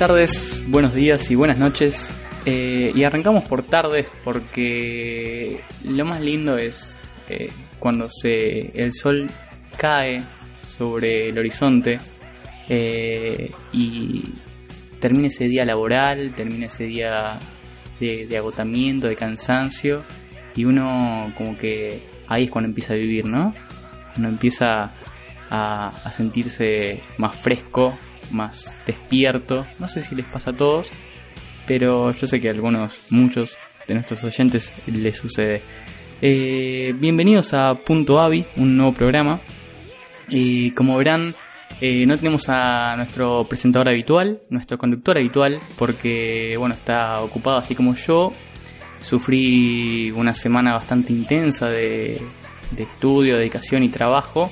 Tardes, buenos días y buenas noches. Eh, y arrancamos por tardes porque lo más lindo es eh, cuando se, el sol cae sobre el horizonte eh, y termina ese día laboral, termina ese día de, agotamiento, de cansancio y uno como que ahí es cuando empieza a vivir, ¿no? Uno empieza a sentirse más fresco, más despierto. No sé si les pasa a todos, pero yo sé que a algunos, muchos de nuestros oyentes les sucede. Eh, bienvenidos a Punto Avi, un nuevo programa. Y como verán, eh, no tenemos a nuestro presentador habitual, nuestro conductor habitual, porque bueno, está ocupado así como yo. Sufrí una semana bastante intensa de estudio, dedicación y trabajo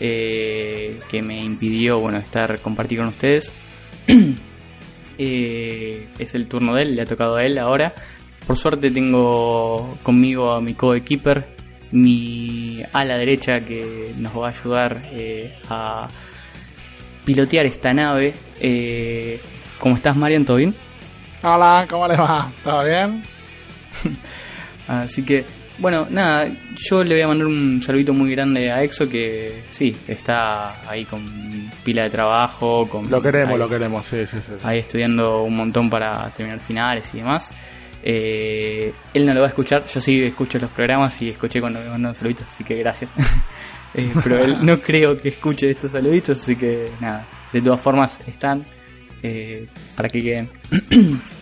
eh, que me impidió bueno estar compartir con ustedes. eh, es el turno de él, le ha tocado a él ahora. Por suerte tengo conmigo a mi co-keeper, mi ala derecha que nos va a ayudar eh, a pilotear esta nave. Eh, ¿Cómo estás, Marian? ¿Todo bien? Hola, ¿cómo le va? ¿Todo bien? Así que bueno, nada, yo le voy a mandar un saludito muy grande a Exo que sí, está ahí con pila de trabajo. Con, lo queremos, ahí, lo queremos, sí, sí, sí. Ahí estudiando un montón para terminar finales y demás. Eh, él no lo va a escuchar, yo sí escucho los programas y escuché cuando me mandó saluditos, así que gracias. eh, pero él no creo que escuche estos saluditos, así que nada, de todas formas están eh, para que queden.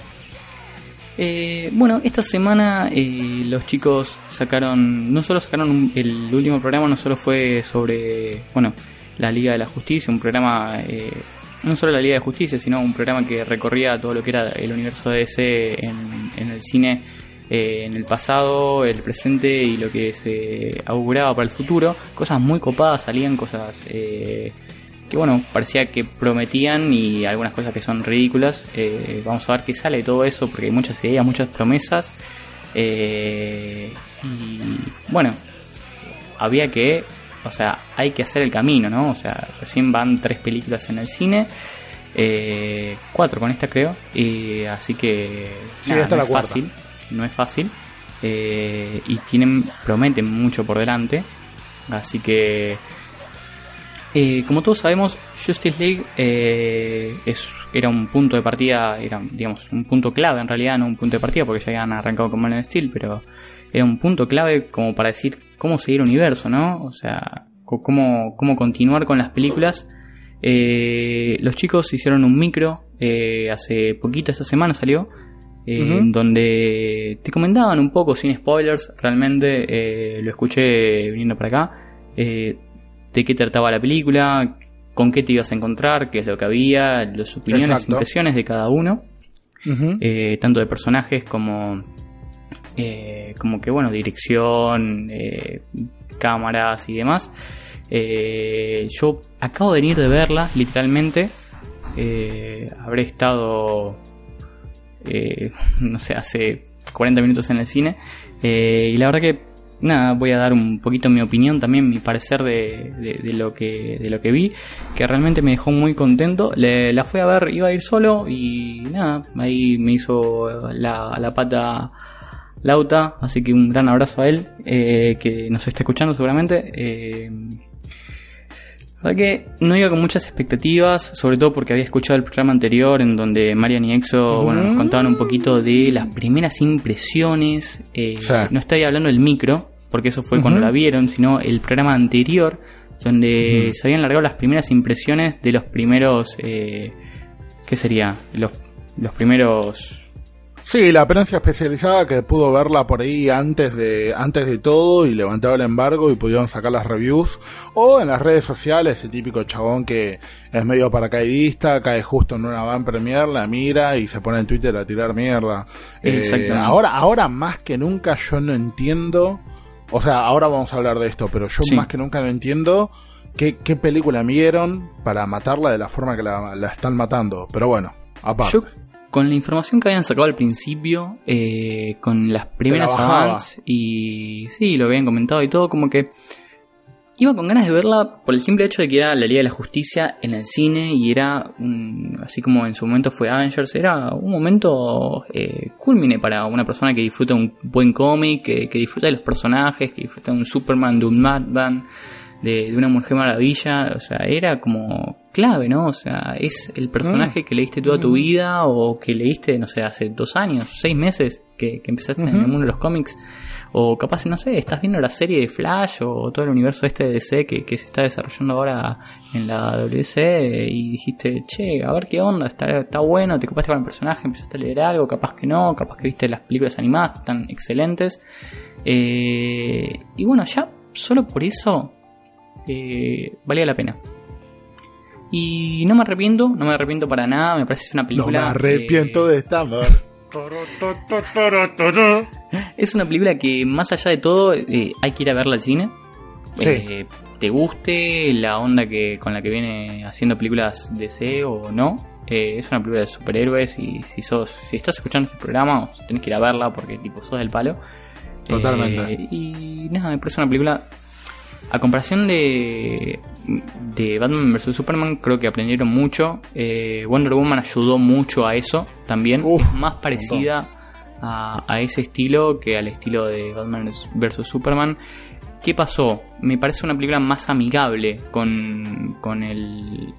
Eh, bueno, esta semana eh, los chicos sacaron, no solo sacaron un, el último programa, no solo fue sobre, bueno, la Liga de la Justicia, un programa, eh, no solo la Liga de Justicia, sino un programa que recorría todo lo que era el universo de DC en, en el cine eh, en el pasado, el presente y lo que se auguraba para el futuro. Cosas muy copadas, salían cosas eh, que bueno, parecía que prometían y algunas cosas que son ridículas. Eh, vamos a ver qué sale de todo eso porque hay muchas ideas, muchas promesas. Eh, y bueno, había que, o sea, hay que hacer el camino, ¿no? O sea, recién van tres películas en el cine. Eh, cuatro con esta creo. Y así que Sí, nada, esta no es fácil. No es fácil. Eh, y tienen, prometen mucho por delante. Así que Eh, como todos sabemos, Justice League eh, es, era un punto de partida, era digamos un punto clave en realidad, no un punto de partida porque ya habían arrancado con Man of Steel, pero era un punto clave como para decir cómo seguir el universo, ¿no? O sea, cómo, cómo continuar con las películas. Eh, los chicos hicieron un micro, hace poquito, esta semana salió, donde te comentaban un poco, sin spoilers, realmente lo escuché viniendo para acá de qué trataba la película, con qué te ibas a encontrar, qué es lo que había, las opiniones, impresiones de cada uno, eh, tanto de personajes como, eh, como que, bueno, dirección, eh, cámaras y demás. yo acabo de venir de verla, literalmente. habré estado, no sé, hace 40 minutos en el cine. y la verdad que nada, voy a dar un poquito mi opinión, también mi parecer de, lo, que, de lo que vi, que realmente me dejó muy contento. Le, la fui a ver, iba a ir solo y nada, ahí me hizo la, la pata Lauta, así que un gran abrazo a él, eh, que nos está escuchando seguramente. Eh, verdad que no iba con muchas expectativas, sobre todo porque había escuchado el programa anterior en donde Marian y Exo bueno, nos contaban un poquito de las primeras impresiones. Eh, no estoy hablando del micro, porque eso fue cuando la vieron, sino el programa anterior, donde se habían largado las primeras impresiones de los primeros, eh, ¿qué sería? Los, los primeros... Sí, la prensa especializada que pudo verla por ahí antes de, antes de todo y levantaba el embargo y pudieron sacar las reviews. O en las redes sociales, el típico chabón que es medio paracaidista, cae justo en una van premier, la mira y se pone en Twitter a tirar mierda. Eh, ahora, ahora más que nunca yo no entiendo o sea, ahora vamos a hablar de esto, pero yo más que nunca no entiendo qué, qué película vieron para matarla de la forma que la, están matando. Pero bueno, aparte. Yo, con la información que habían sacado al principio, eh, con las primeras avances y sí, lo habían comentado y todo, como que Iba con ganas de verla por el simple hecho de que era la Liga de la Justicia en el cine y era, un, así como en su momento fue Avengers, era un momento eh, culmine para una persona que disfruta un buen cómic, que, disfruta de los personajes, que disfruta de un Superman, de un Madman, de, de una Mujer Maravilla, o sea, era como clave, ¿no? O sea, es el personaje mm. que leíste toda tu mm. vida o que leíste, no sé, hace dos años, seis meses que, empezaste en el mundo de los cómics. O capaz, no sé, estás viendo la serie de Flash o todo el universo este de DC que, que se está desarrollando ahora en la WC y dijiste, che, a ver qué onda, está, está bueno, te ocupaste con el personaje, empezaste a leer algo, capaz que no, capaz que viste las películas animadas, están excelentes. Eh, y bueno, ya solo por eso eh, valía la pena. Y no me arrepiento, no me arrepiento para nada, me parece una película... No me arrepiento de esta es una película que más allá de todo eh, hay que ir a verla al cine. Eh, te guste la onda que con la que viene haciendo películas DC o no. Eh, es una película de superhéroes y si sos si estás escuchando este programa tenés que ir a verla porque tipo sos del palo. Totalmente. y nada, me parece una película a comparación de, de Batman vs. Superman, creo que aprendieron mucho. Eh, Wonder Woman ayudó mucho a eso también. es más parecida a, ese estilo que al estilo de Batman vs. Superman. ¿Qué pasó? Me parece una película más amigable con, con el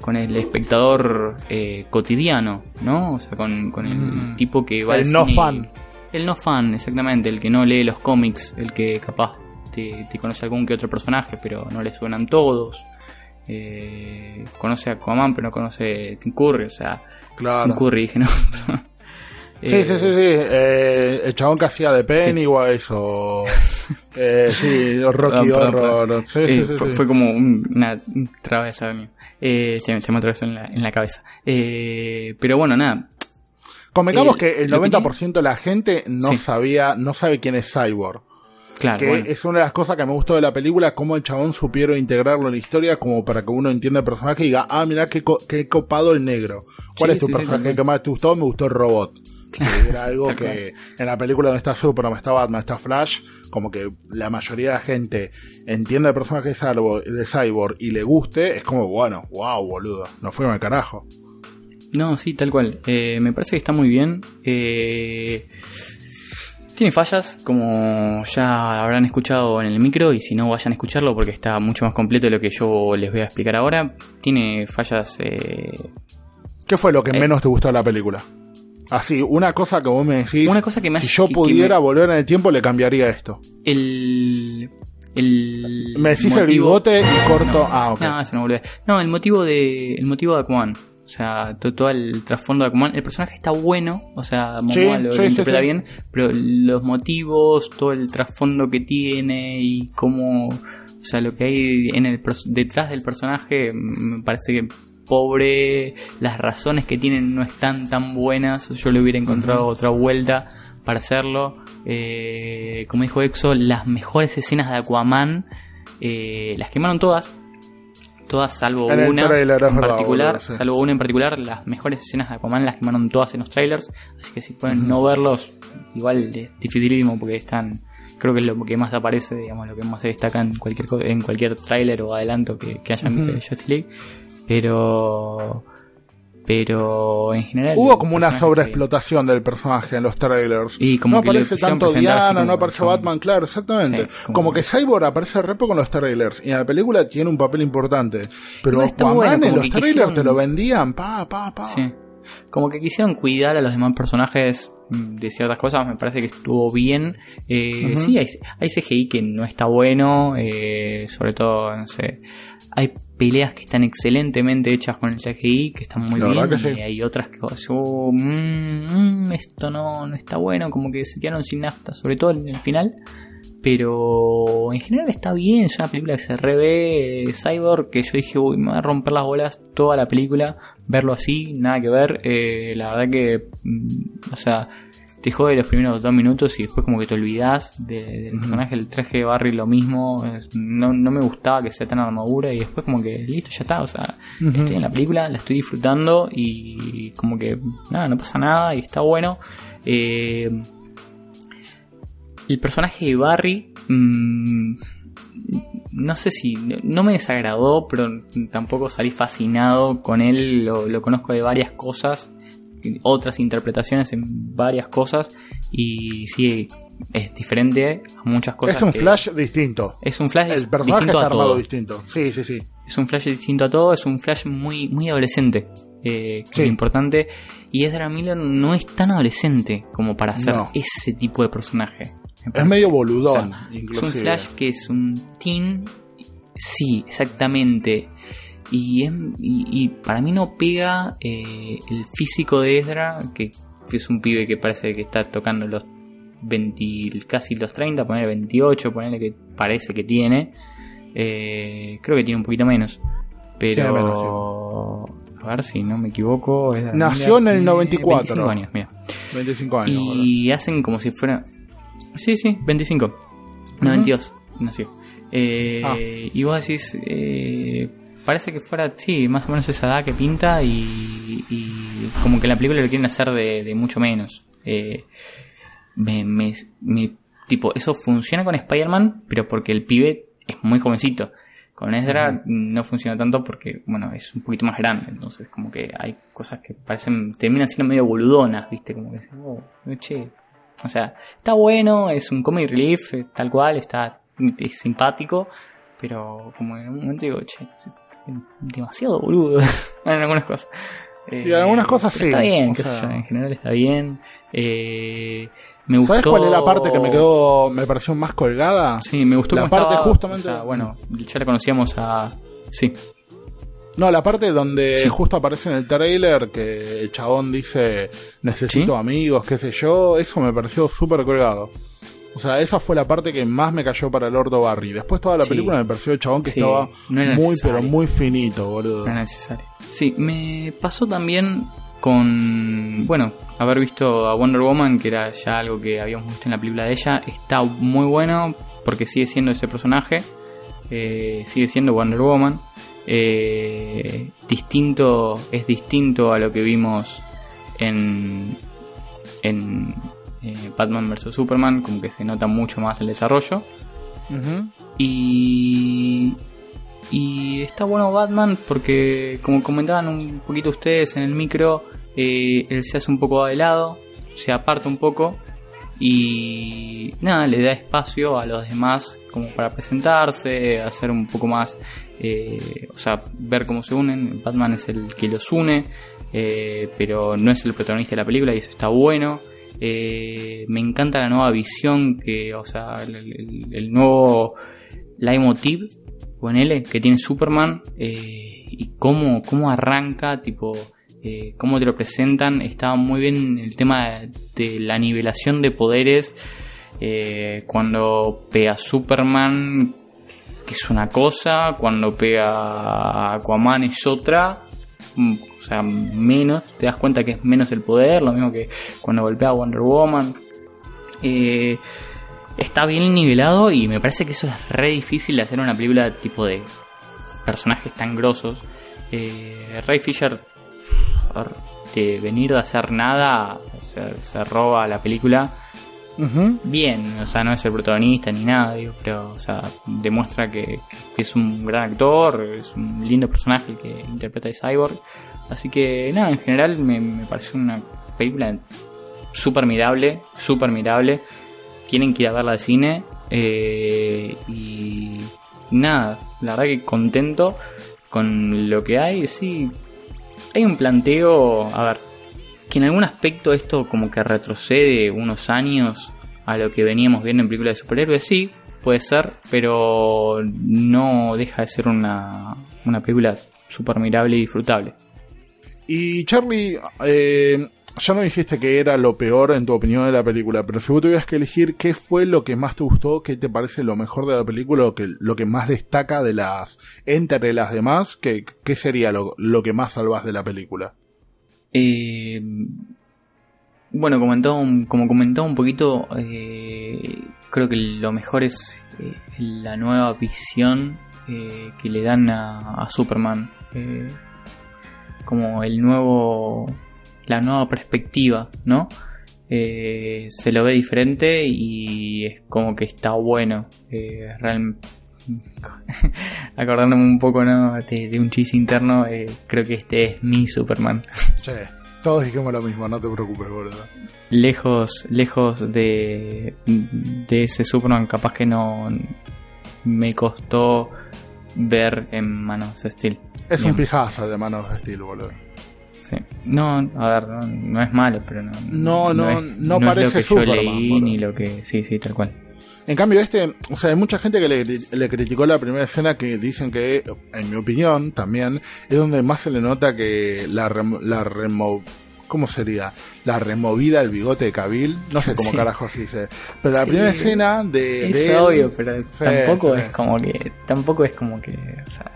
con el espectador eh, cotidiano, ¿no? O sea, con, con el mm. tipo que va el no fan. El no fan, exactamente, el que no lee los cómics, el que capaz te, conoce algún que otro personaje, pero no le suenan todos. Eh, conoce a Aquaman, pero no conoce a Tim Curry, o sea, claro. Curry, dije, no. Sí, sí, sí, sí. Eh, el chabón que hacía de Pennywise o. eh, sí, Rocky Horror. Sí, sí, sí, fue, como una travesa eh, se, me atravesó en la, en la cabeza. Eh, pero bueno, nada. Convengamos que el 90% de la gente no sabía, no sabe quién es Cyborg. Claro, que es una de las cosas que me gustó de la película, cómo el chabón supieron integrarlo en la historia como para que uno entienda el personaje y diga, ah, mira qué, qué copado el negro. ¿Cuál es tu personaje que más te gustó? Me gustó el robot. era algo que en la película donde está Superman, está Batman, está Flash, como que la mayoría de la gente entiende el personaje de Cyborg, y le guste, es como, bueno, wow, boludo, no fue al carajo. No, sí, tal cual. Eh, me parece que está muy bien. Eh, Tiene fallas, como ya habrán escuchado en el micro, y si no vayan a escucharlo porque está mucho más completo de lo que yo les voy a explicar ahora. Tiene fallas... Eh, ¿Qué fue lo que Eh. menos te gustó de la película? Así, una cosa que vos me decís. Una cosa que me si yo que- que pudiera me- volver en el tiempo, le cambiaría esto. el... el Me decís el bigote y corto. No, ah, ok. No, eso no volvé. No, el motivo de el motivo de Aquaman. O sea, to- todo, el trasfondo de Aquaman. El personaje está bueno, o sea, Momoa Sí, lo, sí, lo sí, interpreta sí. bien, pero los motivos, todo el trasfondo que tiene y cómo, o sea, lo que hay en el detrás del personaje mm, me parece que pobre, las razones que tienen no están tan buenas. Yo le hubiera encontrado otra vuelta para hacerlo. Eh, como dijo Exo, las mejores escenas de Aquaman eh, las quemaron todas. Todas salvo En una en particular, salvo una en particular, las mejores escenas de Aquaman las quemaron todas en los trailers, así que si pueden no verlos, igual es dificilísimo porque están, creo que es lo que más aparece, digamos, lo que más se destaca en cualquier en cualquier tráiler o adelanto que, que hayan visto de. Justice League, pero pero en general Hubo como una sobreexplotación del personaje en los trailers. Y como no que aparece tanto Diana, como no aparece Batman, claro, exactamente. Sí, como- como... que Cyborg aparece re poco en los trailers y en la película tiene un papel importante. Pero está Aquaman bueno, en los trailers quisieron- te lo vendían, pa, pa, pa. Sí. Como que quisieron cuidar a los demás personajes mm, de ciertas cosas, me parece que estuvo bien. Eh. Sí, hay, hay CGI que no está bueno, eh, sobre todo, no sé. Hay peleas que están excelentemente hechas con el CGI, que están muy La bien, y sí. hay otras que vos, oh, mm, mm, esto no, no está bueno, como que se quedaron sin nafta, sobre todo en el final. Pero en general está bien, es una película que se revé, eh, Cyborg, que yo dije, uy, me va a romper las bolas toda la película, verlo así, nada que ver, eh, la verdad que, mm, o sea, te jode los primeros dos minutos y después como que te olvidas de- del personaje, el traje de Barry lo mismo, no, no me gustaba que sea tan armadura y después como que listo, ya está, o sea, estoy en la película, la estoy disfrutando y como que nada, no pasa nada y está bueno. Eh, el personaje de Barry, mm, no sé si, no, no me desagradó, pero tampoco salí fascinado con él, lo, lo conozco de varias cosas, otras interpretaciones en varias cosas y sí, es diferente a muchas cosas. Es un que- flash distinto. Es un flash El personaje distinto está a armado todo. distinto. Sí, sí, sí. Es un flash distinto a todo, es un flash muy, muy adolescente. eh, que Sí. es importante. Y Ezra Miller no es tan adolescente como para hacer No. ese tipo de personaje. me Es medio O boludón, sea, inclusive. Es un flash que es un teen. Sí, exactamente. Y, es- y, y para mí no pega eh, el físico de Ezra, que, que es un pibe que parece que está tocando los 20, casi los 30, ponerle 28, ponerle que parece que tiene. Eh, creo que tiene un poquito menos. Pero. Menos, A ver si no me equivoco. Ezra Nació en el tiene 94. 25 años, mira. 25 años. Y hacen como si fuera. Sí, sí, 25. No, Ujú. 22 nació. Eh, Ah. Y vos decís. eh, parece que fuera, sí, más o menos esa edad que pinta. Y, y como que en la película lo quieren hacer de, de mucho menos. Eh, me, me- me- tipo, eso funciona con Spider-Man, pero porque el pibe es muy jovencito. Con Ezra no funciona tanto porque, bueno, es un poquito más grande. Entonces, como que hay cosas que parecen, terminan siendo medio boludonas, ¿viste? Como que decís, oh, che. O sea, está bueno, es un comic relief, eh, tal cual, está es simpático, pero como en un momento digo, che, demasiado boludo en algunas cosas. Eh, Y en algunas cosas pero sí, Está bien, sé yo, en general está bien. Eh, me gustó. ¿Sabes cuál es la parte que me quedó, me pareció más colgada? Sí, me gustó La parte estaba, justamente- o sea, bueno, ya la conocíamos a. Sí, No, la parte donde Sí. justo aparece en el trailer que el chabón dice necesito ¿Sí? amigos, qué sé yo, eso me pareció súper colgado. O sea, esa fue la parte que más me cayó para el Ordo Barry. Después toda la Sí. película me pareció el chabón que Sí, estaba no muy pero muy finito, boludo. no era necesario. Sí, me pasó también con. Bueno, haber visto a Wonder Woman, que era ya algo que habíamos visto en la película de ella. Está muy bueno porque sigue siendo ese personaje. eh, sigue siendo Wonder Woman. eh, distinto. Es distinto a lo que vimos en. En. Eh, Batman vs Superman, como que se nota mucho más el desarrollo. Y, y está bueno Batman porque, como comentaban un poquito ustedes en el micro, eh, él se hace un poco de lado, se aparta un poco y nada, le da espacio a los demás como para presentarse, hacer un poco más, eh, o sea, ver cómo se unen. Batman es el que los une, eh, pero no es el protagonista de la película y eso está bueno. Eh, me encanta la nueva visión que, o sea, el, el nuevo leitmotiv con L que tiene Superman y cómo, cómo arranca, tipo eh, cómo te lo presentan. Estaba muy bien el tema de la nivelación de poderes. Eh, cuando pega Superman, que es una cosa, cuando pega Aquaman es otra. O sea, menos, te das cuenta que es menos el poder, lo mismo que cuando golpea a Wonder Woman. Eh, está bien nivelado y me parece que eso es re difícil de hacer una película tipo de personajes tan grosos. Ray Fisher de venir de hacer nada, se, roba la película. Bien, o sea, no es el protagonista ni nada, pero, o sea, demuestra que, es un gran actor, es un lindo personaje que interpreta a Cyborg. Así que, nada, en general me, me pareció una película súper mirable, súper mirable. Quieren que ir a verla al cine. Eh, y nada, la verdad que contento con lo que hay. Sí, hay un planteo, a ver, que en algún aspecto esto como que retrocede unos años a lo que veníamos viendo en películas de superhéroes, sí, puede ser, pero no deja de ser una, una película súper mirable y disfrutable. Y Charlie, eh, ya no dijiste que era lo peor en tu opinión de la película, pero si vos tuvieras que elegir qué fue lo que más te gustó, qué te parece lo mejor de la película, lo que, lo que más destaca de las, entre las demás, qué, qué sería lo, lo, que más salvas de la película. Eh, bueno, comentaba como comentaba un poquito, eh, creo que lo mejor es eh, la nueva visión que le dan a, a Superman. Como el nuevo la nueva perspectiva, ¿no? Se lo ve diferente y es como que está bueno. Realmente acordándome un poco ¿no? de, un chiste interno, eh, creo que este es mi Superman. Che, todos dijimos lo mismo, no te preocupes, boludo. Lejos, lejos de, de ese Superman, capaz que no me costó ver en manos de Steel. Es un pijazo de manos de Steel, boludo. No, a ver, no, es malo, pero no. No, no, no, parece es lo que yo leí ni lo que. Sí, sí, tal cual. En cambio, este, o sea, hay mucha gente que le, criticó la primera escena que dicen que, en mi opinión, también, es donde más se le nota que la, la remo ¿cómo sería? La removida del bigote de Cabil, no sé cómo carajo se dice, pero la primera escena de... Es obvio, pero tampoco es como que, tampoco es como que...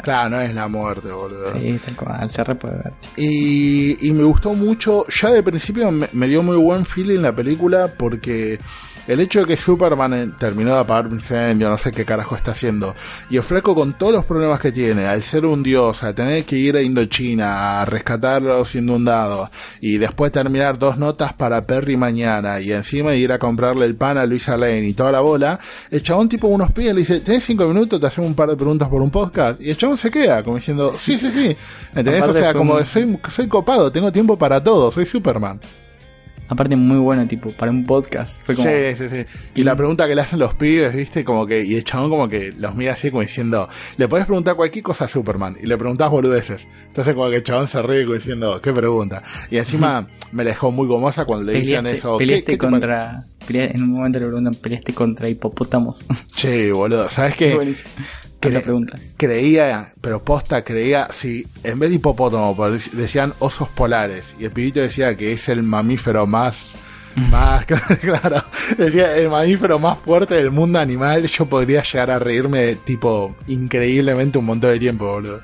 claro, no es la muerte, boludo. Sí, tal cual, se puede ver. Y, y me gustó mucho, ya de principio me, me dio muy buen feeling la película porque el hecho de que Superman eh, terminó de apagar un incendio, no sé qué carajo está haciendo, y el flaco con todos los problemas que tiene, al ser un dios, a tener que ir a Indochina, a rescatar a los inundados, y después terminar dos notas para Perry mañana, y encima ir a comprarle el pan a Luisa Lane y toda la bola, el chabón tipo unos pies le dice, ¿tenés cinco minutos? Te hacemos un par de preguntas por un podcast, y el chabón se queda, como diciendo, sí, sí, sí, ¿entendés? O sea, como soy, soy copado, tengo tiempo para todo, soy Superman. Aparte muy bueno, tipo, para un podcast. Fue como... Sí, sí, sí. Y la pregunta que le hacen los pibes, viste, como que, y el chabón como que los mira así como diciendo, le podés preguntar cualquier cosa a Superman, y le preguntás boludeces. Entonces como que el chabón se ríe como diciendo, qué pregunta. Y encima me dejó muy gomosa cuando le dicen eso. Peleaste contra, en un momento le preguntan, peleaste contra hipopótamos. Che, boludo, ¿sabes qué? Pregunta. Creía, pero posta creía, si en vez de hipopótamo decían osos polares y el pibito decía que es el mamífero más más claro decía el mamífero más fuerte del mundo animal yo podría llegar a reírme tipo increíblemente un montón de tiempo boludo.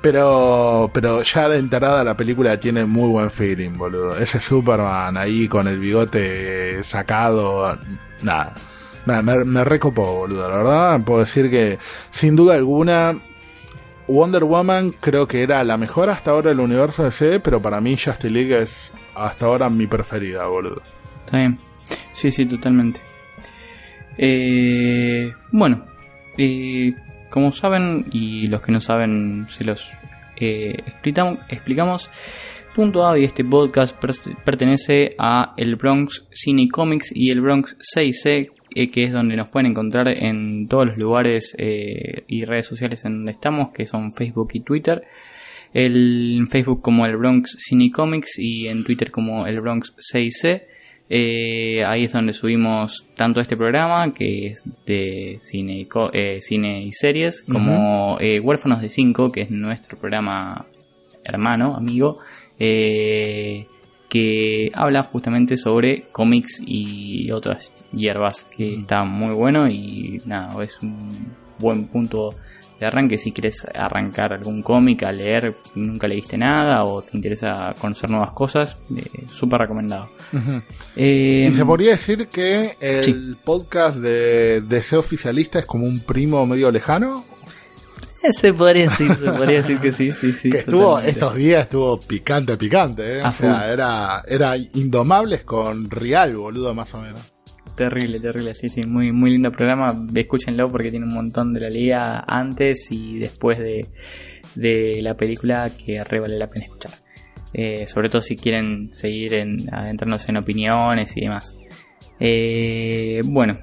Pero pero ya de entrada la película tiene muy buen feeling boludo. Ese Superman ahí con el bigote sacado nada me, me, recopó, boludo. La verdad, puedo decir que, sin duda alguna, Wonder Woman creo que era la mejor hasta ahora del universo DC, pero para mí Justice League es hasta ahora mi preferida, boludo. Está bien. Sí, sí, totalmente. Eh, bueno, como saben, y los que no saben se los eh, explicamos, y este podcast pertenece a el Bronx Cine Comics y el Bronx 6C, eh, que es donde nos pueden encontrar en todos los lugares eh, y redes sociales en donde estamos, que son Facebook y Twitter. El, en Facebook como el Bronx Cine Comics y en Twitter como el Bronx 6C. Eh, ahí es donde subimos tanto este programa, que es de cine, eh, cine y series, como eh, Huérfanos de 5, que es nuestro programa hermano, amigo, que habla justamente sobre cómics y otras hierbas, que está muy bueno y nada, es un buen punto de arranque si quieres arrancar algún cómic a leer, nunca leíste nada o te interesa conocer nuevas cosas, eh, súper recomendado. Eh, ¿Y se podría decir que el podcast de Deseo Oficialista es como un primo medio lejano? Eh, se podría decir, se podría decir que sí, sí, sí. Que estuvo, estos días estuvo picante, picante, ¿eh? O sea, era, era Indomables con Real, boludo, más o menos. Terrible, terrible, sí, sí, muy, muy lindo programa. Escúchenlo porque tiene un montón de la liga antes y después de, de la película que re vale la pena escuchar. Eh, sobre todo si quieren seguir en, adentrarnos en opiniones y demás. Eh, bueno,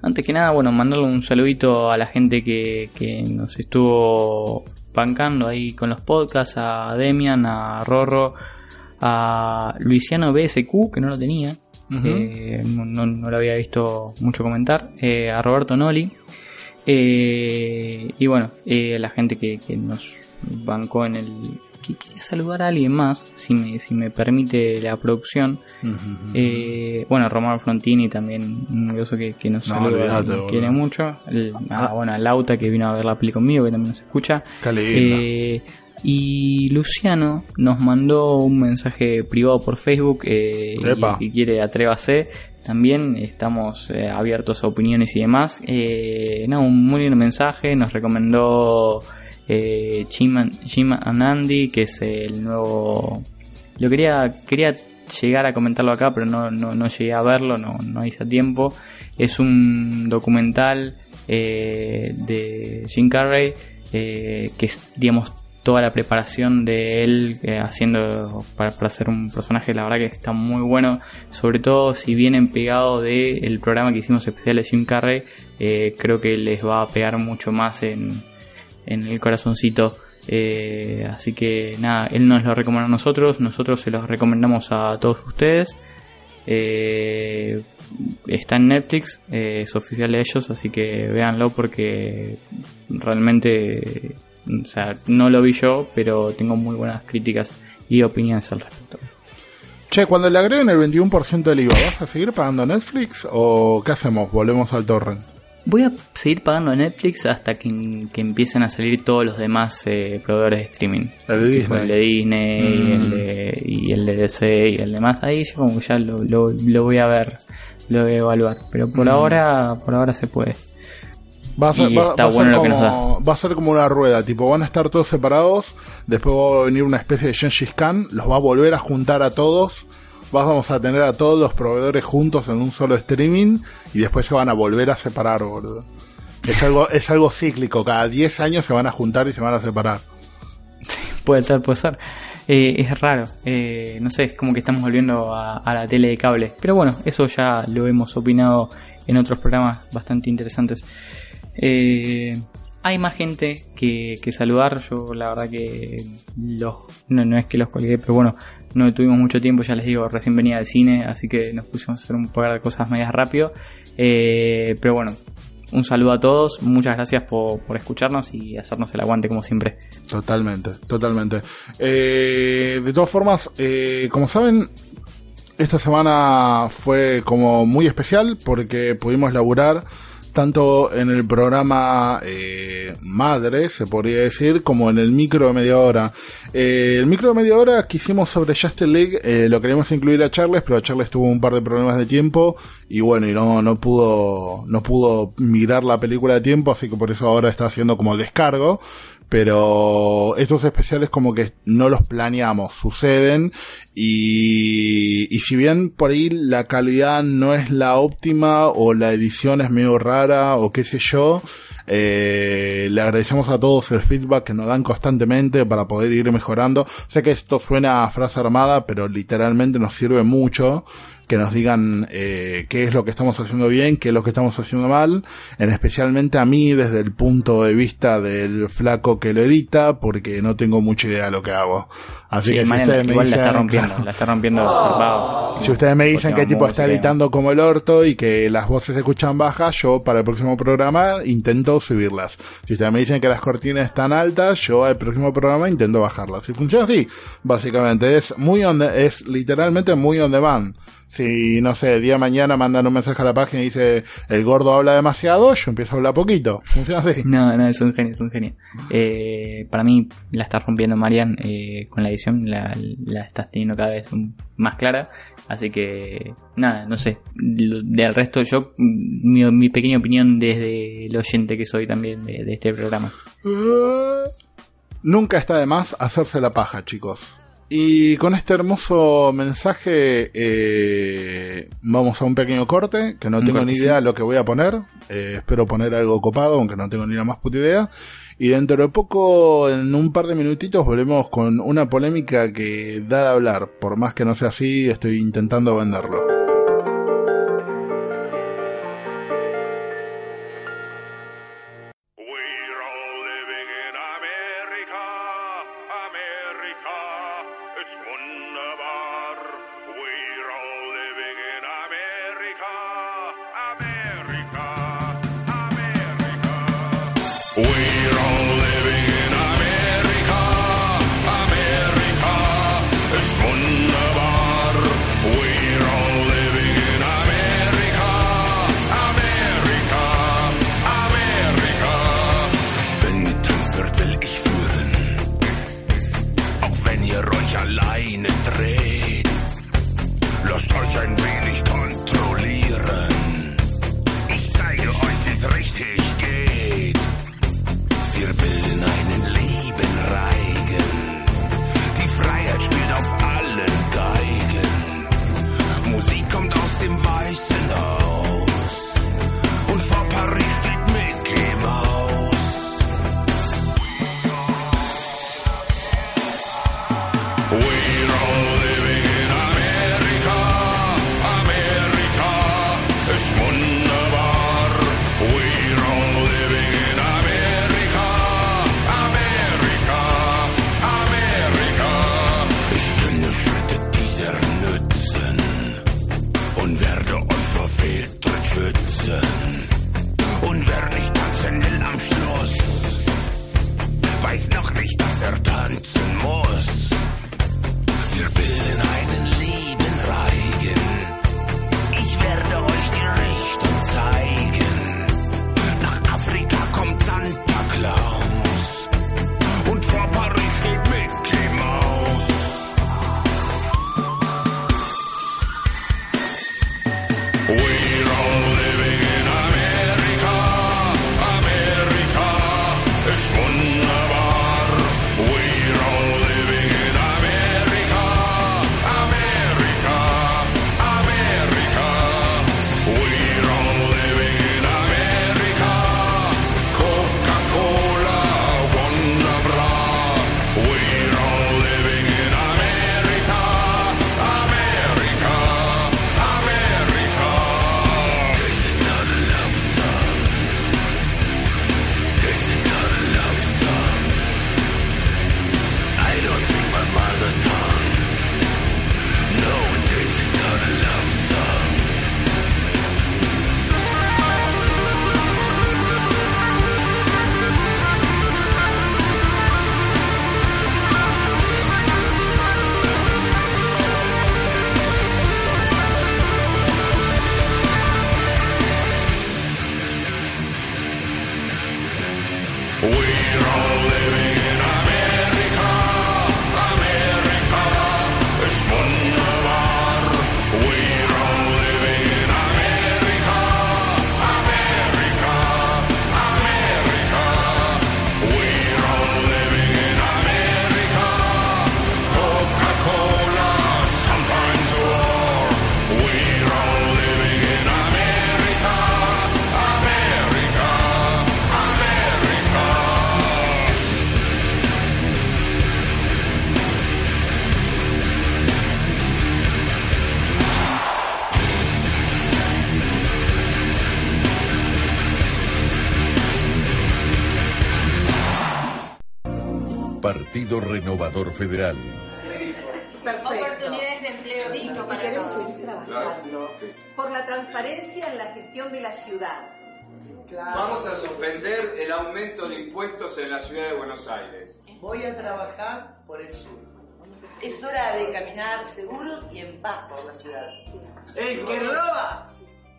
antes que nada, bueno, mandarle un saludito a la gente que, que nos estuvo bancando ahí con los podcasts, a Demian, a Rorro, a Luisiano BSQ, que no lo tenía, eh, no, lo había visto mucho comentar, eh, a Roberto Noli, eh, y bueno, la gente que, nos bancó en el... Que quiere saludar a alguien más, si me, si me permite la producción. bueno, Romano Frontini también, un curioso que, nos saluda, quiere mucho. Ah, bueno, a Lauta que vino a ver la peli conmigo, que también nos escucha. Y Luciano nos mandó un mensaje privado por Facebook eh, y, quiere atrévase. También estamos eh, abiertos a opiniones y demás. Eh, no, un muy lindo mensaje. Nos recomendó eh, Chima, Anandi, que es el nuevo. Lo quería quería llegar a comentarlo acá, pero no, no, no llegué a verlo, no, no hice tiempo. Es un documental eh, de Jim Carrey que es, digamos, toda la preparación de él eh, haciendo para, para, ser un personaje, la verdad que está muy bueno, sobre todo si vienen pegado del el programa que hicimos especial de Jim Carrey, eh, creo que les va a pegar mucho más en, en el corazoncito. Eh, así que nada, él nos lo recomendó a nosotros, nosotros se los recomendamos a todos ustedes. está en Netflix, es oficial de ellos, así que véanlo porque realmente o sea, no lo vi yo, pero tengo muy buenas críticas y opiniones al respecto. Che, cuando le agreguen el 21% del IVA, ¿vas a seguir pagando Netflix o qué hacemos? ¿Volvemos al torrent? Voy a seguir pagando Netflix hasta que, empiecen a salir todos los demás eh, proveedores de streaming. El de Disney. El de Disney y, el de, y, el de, DC y el demás. Ahí ya como ya lo, lo, voy a ver, lo voy a evaluar. Pero por ahora, por ahora se puede. Va a ser, como, va a ser como una rueda, tipo, van a estar todos separados, después va a venir una especie de Gengis Khan, los va a volver a juntar a todos, vamos a tener a todos los proveedores juntos en un solo streaming y después se van a volver a separar, boludo. Es algo, es algo cíclico, cada 10 años se van a juntar y se van a separar. Sí, puede ser, puede ser. Eh, es raro, eh, no sé, es como que estamos volviendo a, a la tele de cable. Pero bueno, eso ya lo hemos opinado en otros programas bastante interesantes. Eh, hay más gente que, saludar. Yo, la verdad, que los, no, es que los colgué, pero bueno, no tuvimos mucho tiempo. Ya les digo, recién venía del cine, así que nos pusimos a hacer un par de cosas medias rápido. Eh, pero bueno, un saludo a todos. Muchas gracias por, escucharnos y hacernos el aguante, como siempre. Totalmente, totalmente. Eh, de todas formas, como saben, esta semana fue como muy especial porque pudimos laburar tanto en el programa eh, madre, se podría decir, como en el micro de media hora. Eh, el micro de media hora que hicimos sobre Justice League eh, lo queríamos incluir a Charles, pero Charles tuvo un par de problemas de tiempo y bueno, y no, no pudo, no pudo mirar la película de tiempo, así que por eso ahora está haciendo como descargo pero estos especiales como que no los planeamos, suceden y, y si bien por ahí la calidad no es la óptima o la edición es medio rara o qué sé yo, Eh, le agradecemos a todos el feedback que nos dan constantemente para poder ir mejorando. Sé que esto suena a frase armada, pero literalmente nos sirve mucho que nos digan eh, qué es lo que estamos haciendo bien, qué es lo que estamos haciendo mal, en especialmente a mí desde el punto de vista del flaco que lo edita, porque no tengo mucha idea de lo que hago. Así que si ustedes me dicen, la está rompiendo, la está rompiendo Si ustedes me dicen que tipo está editando como el orto y que las voces se escuchan bajas, yo para el próximo programa intento subirlas. Si ustedes me dicen que las cortinas están altas, yo al próximo programa intento bajarlas. Y funciona así, básicamente. Es muy on es literalmente muy on demand. Si, no sé, día mañana mandan un mensaje a la página y dice el gordo habla demasiado, yo empiezo a hablar poquito. Funciona así. No, no, es un genio, es un genio. Eh, para mí la está rompiendo Marian eh, con la edición, la, la estás teniendo cada vez más clara. Así que, nada, no sé. Del resto, yo, mi, mi pequeña opinión desde el oyente que soy también de, de este programa. Nunca está de más hacerse la paja, chicos. Y con este hermoso mensaje eh, vamos a un pequeño corte, que no tengo ni idea de lo que voy a poner. Eh, espero poner algo copado, aunque no tengo ni la más puta idea. Y dentro de poco, en un par de minutitos, volvemos con una polémica que da de hablar. Por más que no sea así, estoy intentando venderlo. Renovador Federal. Oportunidades de empleo digno para queremos todos. seguir trabajando por la transparencia en la gestión de la ciudad. Vamos a suspender el aumento de impuestos en la ciudad de Buenos Aires. Voy a trabajar por el sur. Es hora de caminar seguros y en paz por la ciudad. El que roba,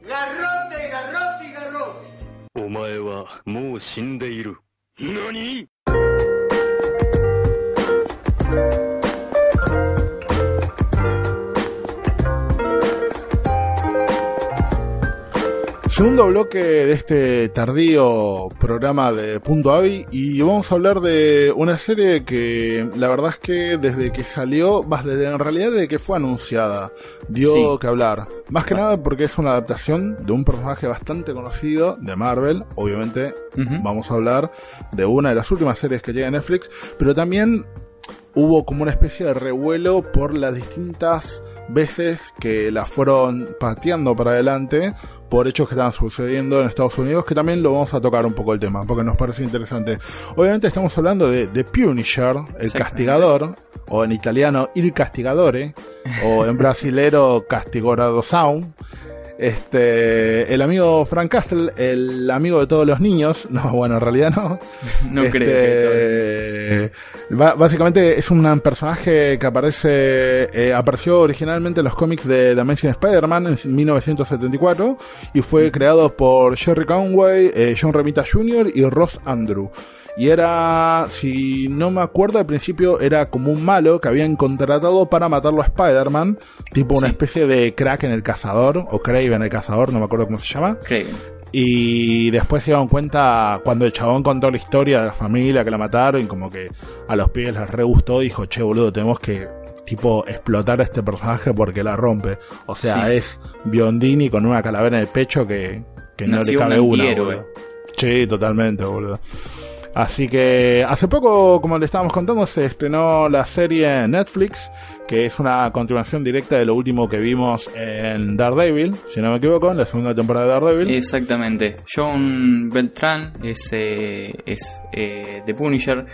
garrote, garrote y garrote. お前はもう死んでいる。何 Segundo bloque de este tardío programa de Punto Avi y vamos a hablar de una serie que la verdad es que desde que salió, más desde en realidad desde que fue anunciada, dio Sí. que hablar. Más que nada porque es una adaptación de un personaje bastante conocido de Marvel, obviamente vamos a hablar de una de las últimas series que llega a Netflix, pero también hubo como una especie de revuelo por las distintas veces que la fueron pateando para adelante por hechos que estaban sucediendo en Estados Unidos, que también lo vamos a tocar un poco el tema, porque nos parece interesante. Obviamente estamos hablando de The Punisher, el castigador, o en italiano Il Castigadore, o en brasilero Castigorado Sound. Este, el amigo Frank Castle, el amigo de todos los niños, no, bueno, en realidad no. No Este, creo que ba- Básicamente es un personaje que aparece, eh, apareció originalmente en los cómics de The Amazing Spider-Man en 1974 y fue creado por Jerry Conway, eh, John Romita Jr. y Ross Andrew. Y era, si no me acuerdo, al principio era como un malo que habían contratado para matarlo a Spider-Man, tipo una especie de crack en el cazador, o Craven el cazador, no me acuerdo cómo se llama. Craven. Y después se dieron cuenta cuando el chabón contó la historia de la familia que la mataron y como que a los pibes les re gustó, dijo, che boludo, tenemos que tipo explotar a este personaje porque la rompe. O sea, Sí. es Biondini con una calavera en el pecho que, que no le cabe un una. boludo. Sí, totalmente, boludo. Así que hace poco, como le estábamos contando, se estrenó la serie Netflix, que es una continuación directa de lo último que vimos en Daredevil, si no me equivoco, en la segunda temporada de Daredevil. Exactamente. John Beltrán es, eh, es eh, The Punisher.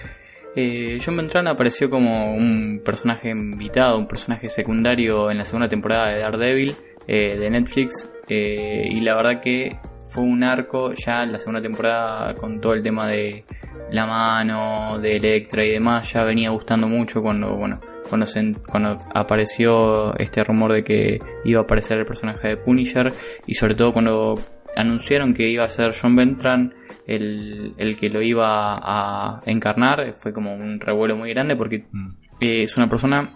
Eh, John Beltrán apareció como un personaje invitado, un personaje secundario en la segunda temporada de Daredevil eh, de Netflix. eh, y la verdad que fue un arco ya en la segunda temporada con todo el tema de la mano, de Electra y demás. Ya venía gustando mucho cuando, bueno, cuando, se, cuando apareció este rumor de que iba a aparecer el personaje de Punisher y sobre todo cuando anunciaron que iba a ser John Beltran el, el que lo iba a encarnar fue como un revuelo muy grande porque eh, es una persona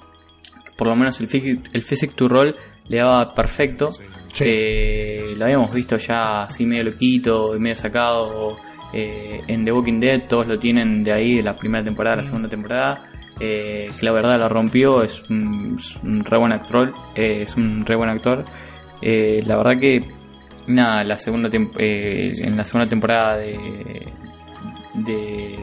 por lo menos el physic, el physic to roll le daba perfecto Sí. Eh, lo habíamos visto ya así medio loquito y medio sacado eh, en The Walking Dead todos lo tienen de ahí de la primera temporada a la segunda temporada eh, que la verdad la rompió es un, es un re buen actor eh, es un re buen actor Eh, la verdad que nada la segunda eh, en la segunda temporada de de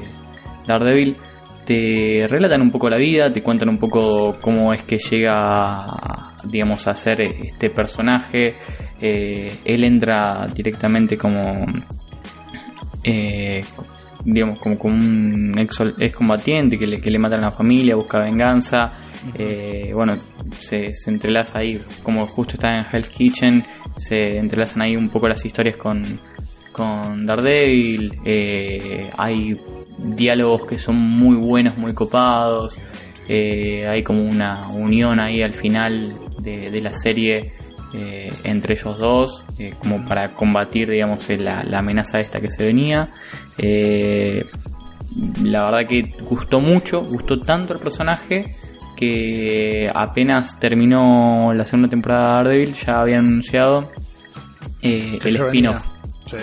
Daredevil te relatan un poco la vida, te cuentan un poco cómo es que llega, digamos, a ser este personaje. Eh, él entra directamente como, eh, digamos, como, como un ex, excombatiente que le, que le matan a la familia, busca venganza. Eh, bueno, se, se entrelaza ahí, como justo está en Hell's Kitchen, se entrelazan ahí un poco las historias con, con Daredevil. Hay diálogos que son muy buenos, muy copados. Eh, hay como una unión ahí al final de, de la serie eh, entre ellos dos, eh, como para combatir, digamos, la, la amenaza esta que se venía. La verdad que gustó mucho, gustó tanto el personaje que apenas terminó la segunda temporada de Daredevil ya habían anunciado el spin-off. Sí.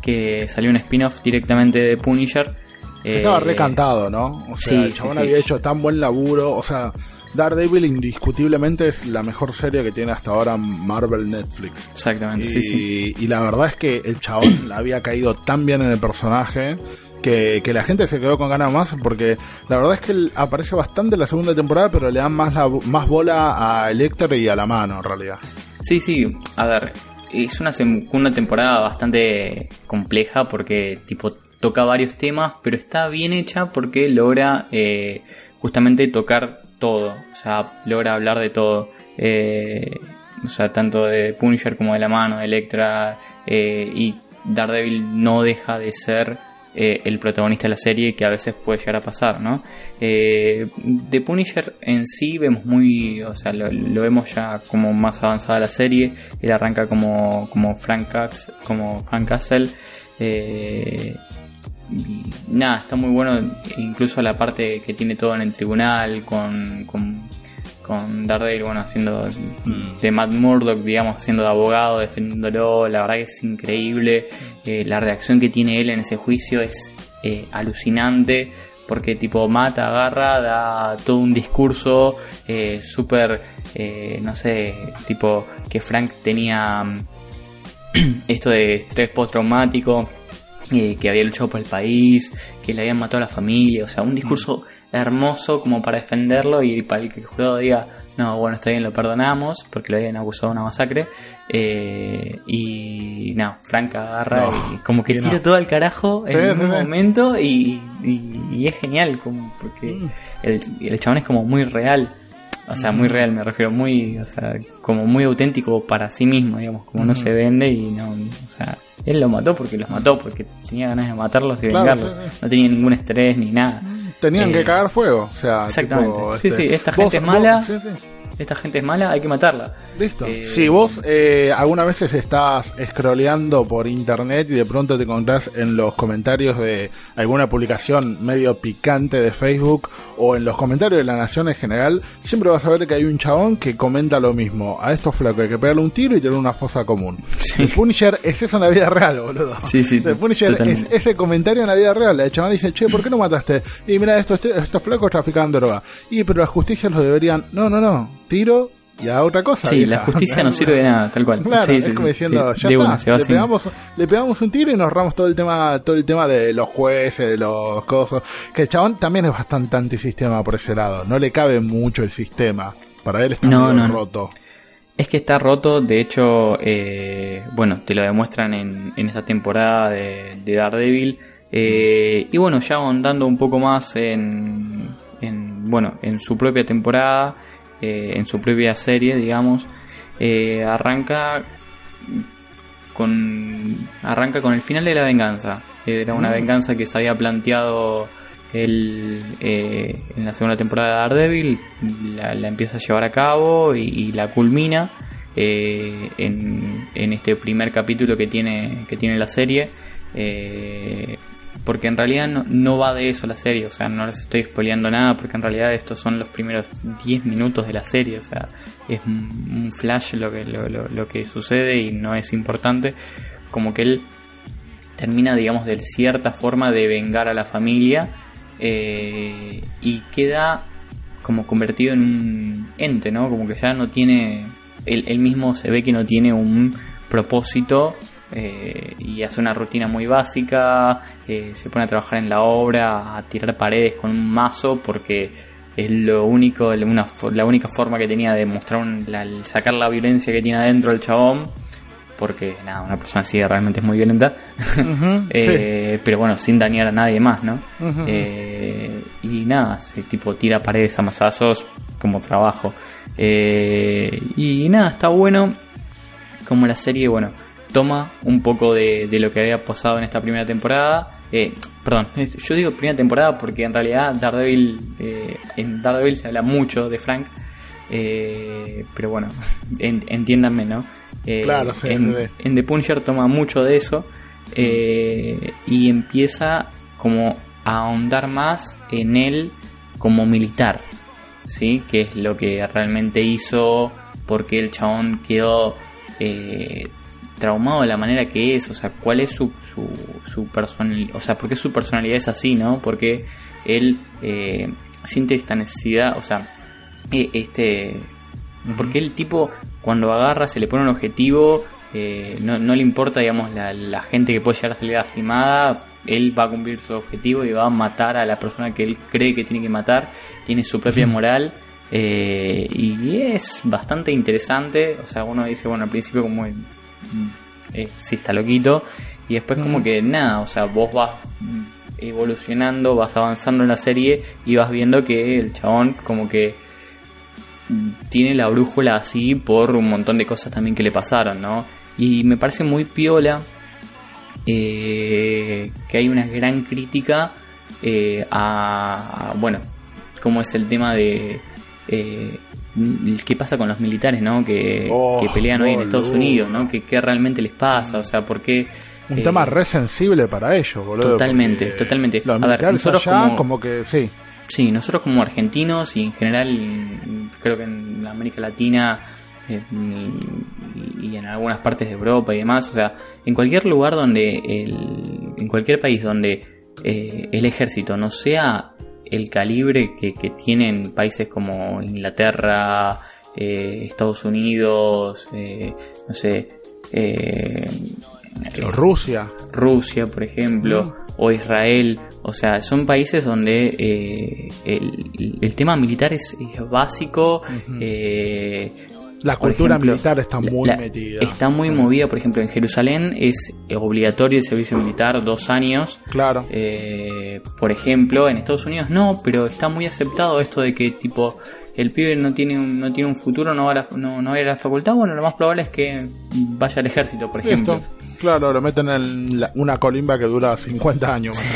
que salió un spin-off directamente de Punisher. Eh, Estaba recantado, ¿no? O sea, sí, el chabón sí, sí. había hecho tan buen laburo. O sea, Daredevil indiscutiblemente es la mejor serie que tiene hasta ahora Marvel Netflix. Exactamente, Y, sí, sí. y la verdad es que el chabón había caído tan bien en el personaje que, que la gente se quedó con ganas más porque la verdad es que él aparece bastante en la segunda temporada pero le dan más, la, más bola a Electra y a la mano en realidad. Sí, sí, a ver, es una temporada bastante compleja porque tipo toca varios temas, pero está bien hecha porque logra eh, justamente tocar todo, o sea, logra hablar de todo. Eh, o sea, tanto de Punisher como de la mano, de Electra, eh, y Daredevil no deja de ser eh, el protagonista de la serie que a veces puede llegar a pasar, ¿no? De Punisher en sí vemos muy, o sea, lo, lo, vemos ya como más avanzada la serie, él arranca como, como Frank, Cax, como Frank Castle, eh, y nada, está muy bueno, incluso la parte que tiene todo en el tribunal, con, con, con Daredevil, bueno, haciendo de Matt Murdock, digamos, haciendo de abogado, defendiéndolo, la verdad que es increíble, eh, la reacción que tiene él en ese juicio es eh, alucinante, porque tipo mata, agarra, da todo un discurso eh, súper, eh, no sé, tipo que Frank tenía esto de estrés postraumático, eh, que había luchado por el país, que le habían matado a la familia, o sea, un discurso hermoso como para defenderlo y para el que el jurado diga, no, bueno, está bien, lo perdonamos, porque lo habían acusado de una masacre, eh, y no, Frank agarra No, y como que tira no. todo al carajo Sí, en un sí. momento y, y- y es genial, como porque Mm. el, el chabón es como muy real. O sea, muy real, me refiero, muy, o sea, como muy auténtico para sí mismo, digamos, como no se vende y no, o sea, él lo mató porque los mató, porque tenía ganas de matarlos y Claro, vengarlos. sí, sí. No tenía ningún estrés ni nada. Tenían Eh, que cagar fuego, o sea, Exactamente. tipo, Sí, este, sí, esta vos- gente es mala. sí, sí. Esta gente es mala, hay que matarla. Listo. Eh, si vos eh, algunas veces estás scrolleando por internet y de pronto te encontrás en los comentarios de alguna publicación medio picante de Facebook o en los comentarios de la Nación en general, siempre vas a ver que hay un chabón que comenta lo mismo. A estos flacos hay que pegarle un tiro y tener una fosa común. Sí. El Punisher es eso en la vida real, boludo. Sí, sí, El Punisher es ese comentario en la vida real. El chabón dice, che, ¿por qué no mataste? Y mira, estos, estos flacos traficaban droga. Y pero las justicias los deberían... No, no, no. Tiro y a otra cosa. Sí, la justicia no sirve de nada, tal cual. Claro, Sí, es sí, como diciendo, Sí, ya de está, una, se va le, sin- pegamos, le pegamos un tiro y nos ahorramos todo el tema, todo el tema de los jueces, de los cosas. Que el chabón también es bastante antisistema por ese lado, no le cabe mucho el sistema. Para él está No, no, no. roto. Es que está roto, de hecho, eh, bueno, te lo demuestran en, en esta temporada de, de Daredevil. Eh, y bueno, ya ahondando un poco más en, en, bueno, en su propia temporada, eh, en su propia serie, digamos, eh, arranca con arranca con el final de la venganza. Era una Mm. venganza que se había planteado él eh, en la segunda temporada de Daredevil, la, la empieza a llevar a cabo y, y la culmina eh, en, en este primer capítulo que tiene que tiene la serie. eh, porque en realidad no, no va de eso la serie, o sea, no les estoy spoileando nada, porque en realidad estos son los primeros 10 minutos de la serie, o sea, es un flash lo que, lo, lo- lo que sucede y no es importante, como que él termina, digamos, de cierta forma de vengar a la familia eh, y queda como convertido en un ente, ¿no? Como que ya no tiene, él, él mismo se ve que no tiene un propósito eh, y hace una rutina muy básica, eh, se pone a trabajar en la obra, a tirar paredes con un mazo porque es lo único, una, la única forma que tenía de mostrar, un- la- sacar la violencia que tiene adentro el chabón, porque nada, una persona así realmente es muy violenta, Eh, pero bueno, sin dañar a nadie más, ¿no? Y nada, se tipo tira paredes a mazazos como trabajo. Y nada, está bueno como la serie, bueno, toma un poco de, de lo que había pasado en esta primera temporada. Eh, perdón, yo digo primera temporada porque en realidad Daredevil, eh, en Daredevil se habla mucho de Frank. eh, pero bueno, en- entiéndanme, ¿no? Eh, Claro, sí, en, sí, sí. en The Punisher toma mucho de eso eh, y empieza como a ahondar más en él como militar, ¿sí? Que es lo que realmente hizo porque el chabón quedó eh, traumado de la manera que es, o sea, cuál es su, su, su personalidad, o sea, por qué su personalidad es así, ¿no? Porque él eh, siente esta necesidad, o sea, eh, este porque el tipo cuando agarra se le pone un objetivo eh, no, no le importa digamos la, la gente que puede llegar a salir lastimada él va a cumplir su objetivo y va a matar a la persona que él cree que tiene que matar tiene su propia moral eh, y es bastante interesante o sea uno dice bueno al principio como eh, sí está loquito. Y después como que nada, o sea, vos vas evolucionando, vas avanzando en la serie y vas viendo que el chabón como que tiene la brújula así por un montón de cosas también que le pasaron, ¿no? Y me parece muy piola eh, que hay una gran crítica eh, a, a, bueno, cómo es el tema de eh, qué pasa con los militares, ¿no? Que, Oh, que pelean hoy en Estados. Unidos, ¿no? Que qué realmente les pasa, o sea, por qué Un eh, tema re sensible para ellos, boludo. Totalmente, porque totalmente. Los A ver, militares nosotros allá, como- como... que sí. Sí, nosotros como argentinos y en general creo que en América Latina eh, y, y en algunas partes de Europa y demás, o sea, en cualquier lugar donde, el, en cualquier país donde eh, el ejército no sea el calibre que, que tienen países como Inglaterra, eh, Estados Unidos, eh, no sé, eh, Rusia. Rusia, por ejemplo, o Israel. O sea, son países donde eh, el, el tema militar es, es básico. eh, La cultura ejemplo, militar está muy la- metida. Está muy movida, por ejemplo, en Jerusalén es obligatorio el servicio militar dos años. Claro. Eh, por ejemplo, en Estados Unidos no, pero está muy aceptado esto de que tipo el pibe no tiene un, no tiene un futuro, no va, a la, no, no va a ir a la facultad, bueno, lo más probable es que vaya al ejército, por ejemplo. Claro, lo meten en la- una colimba que dura 50 años.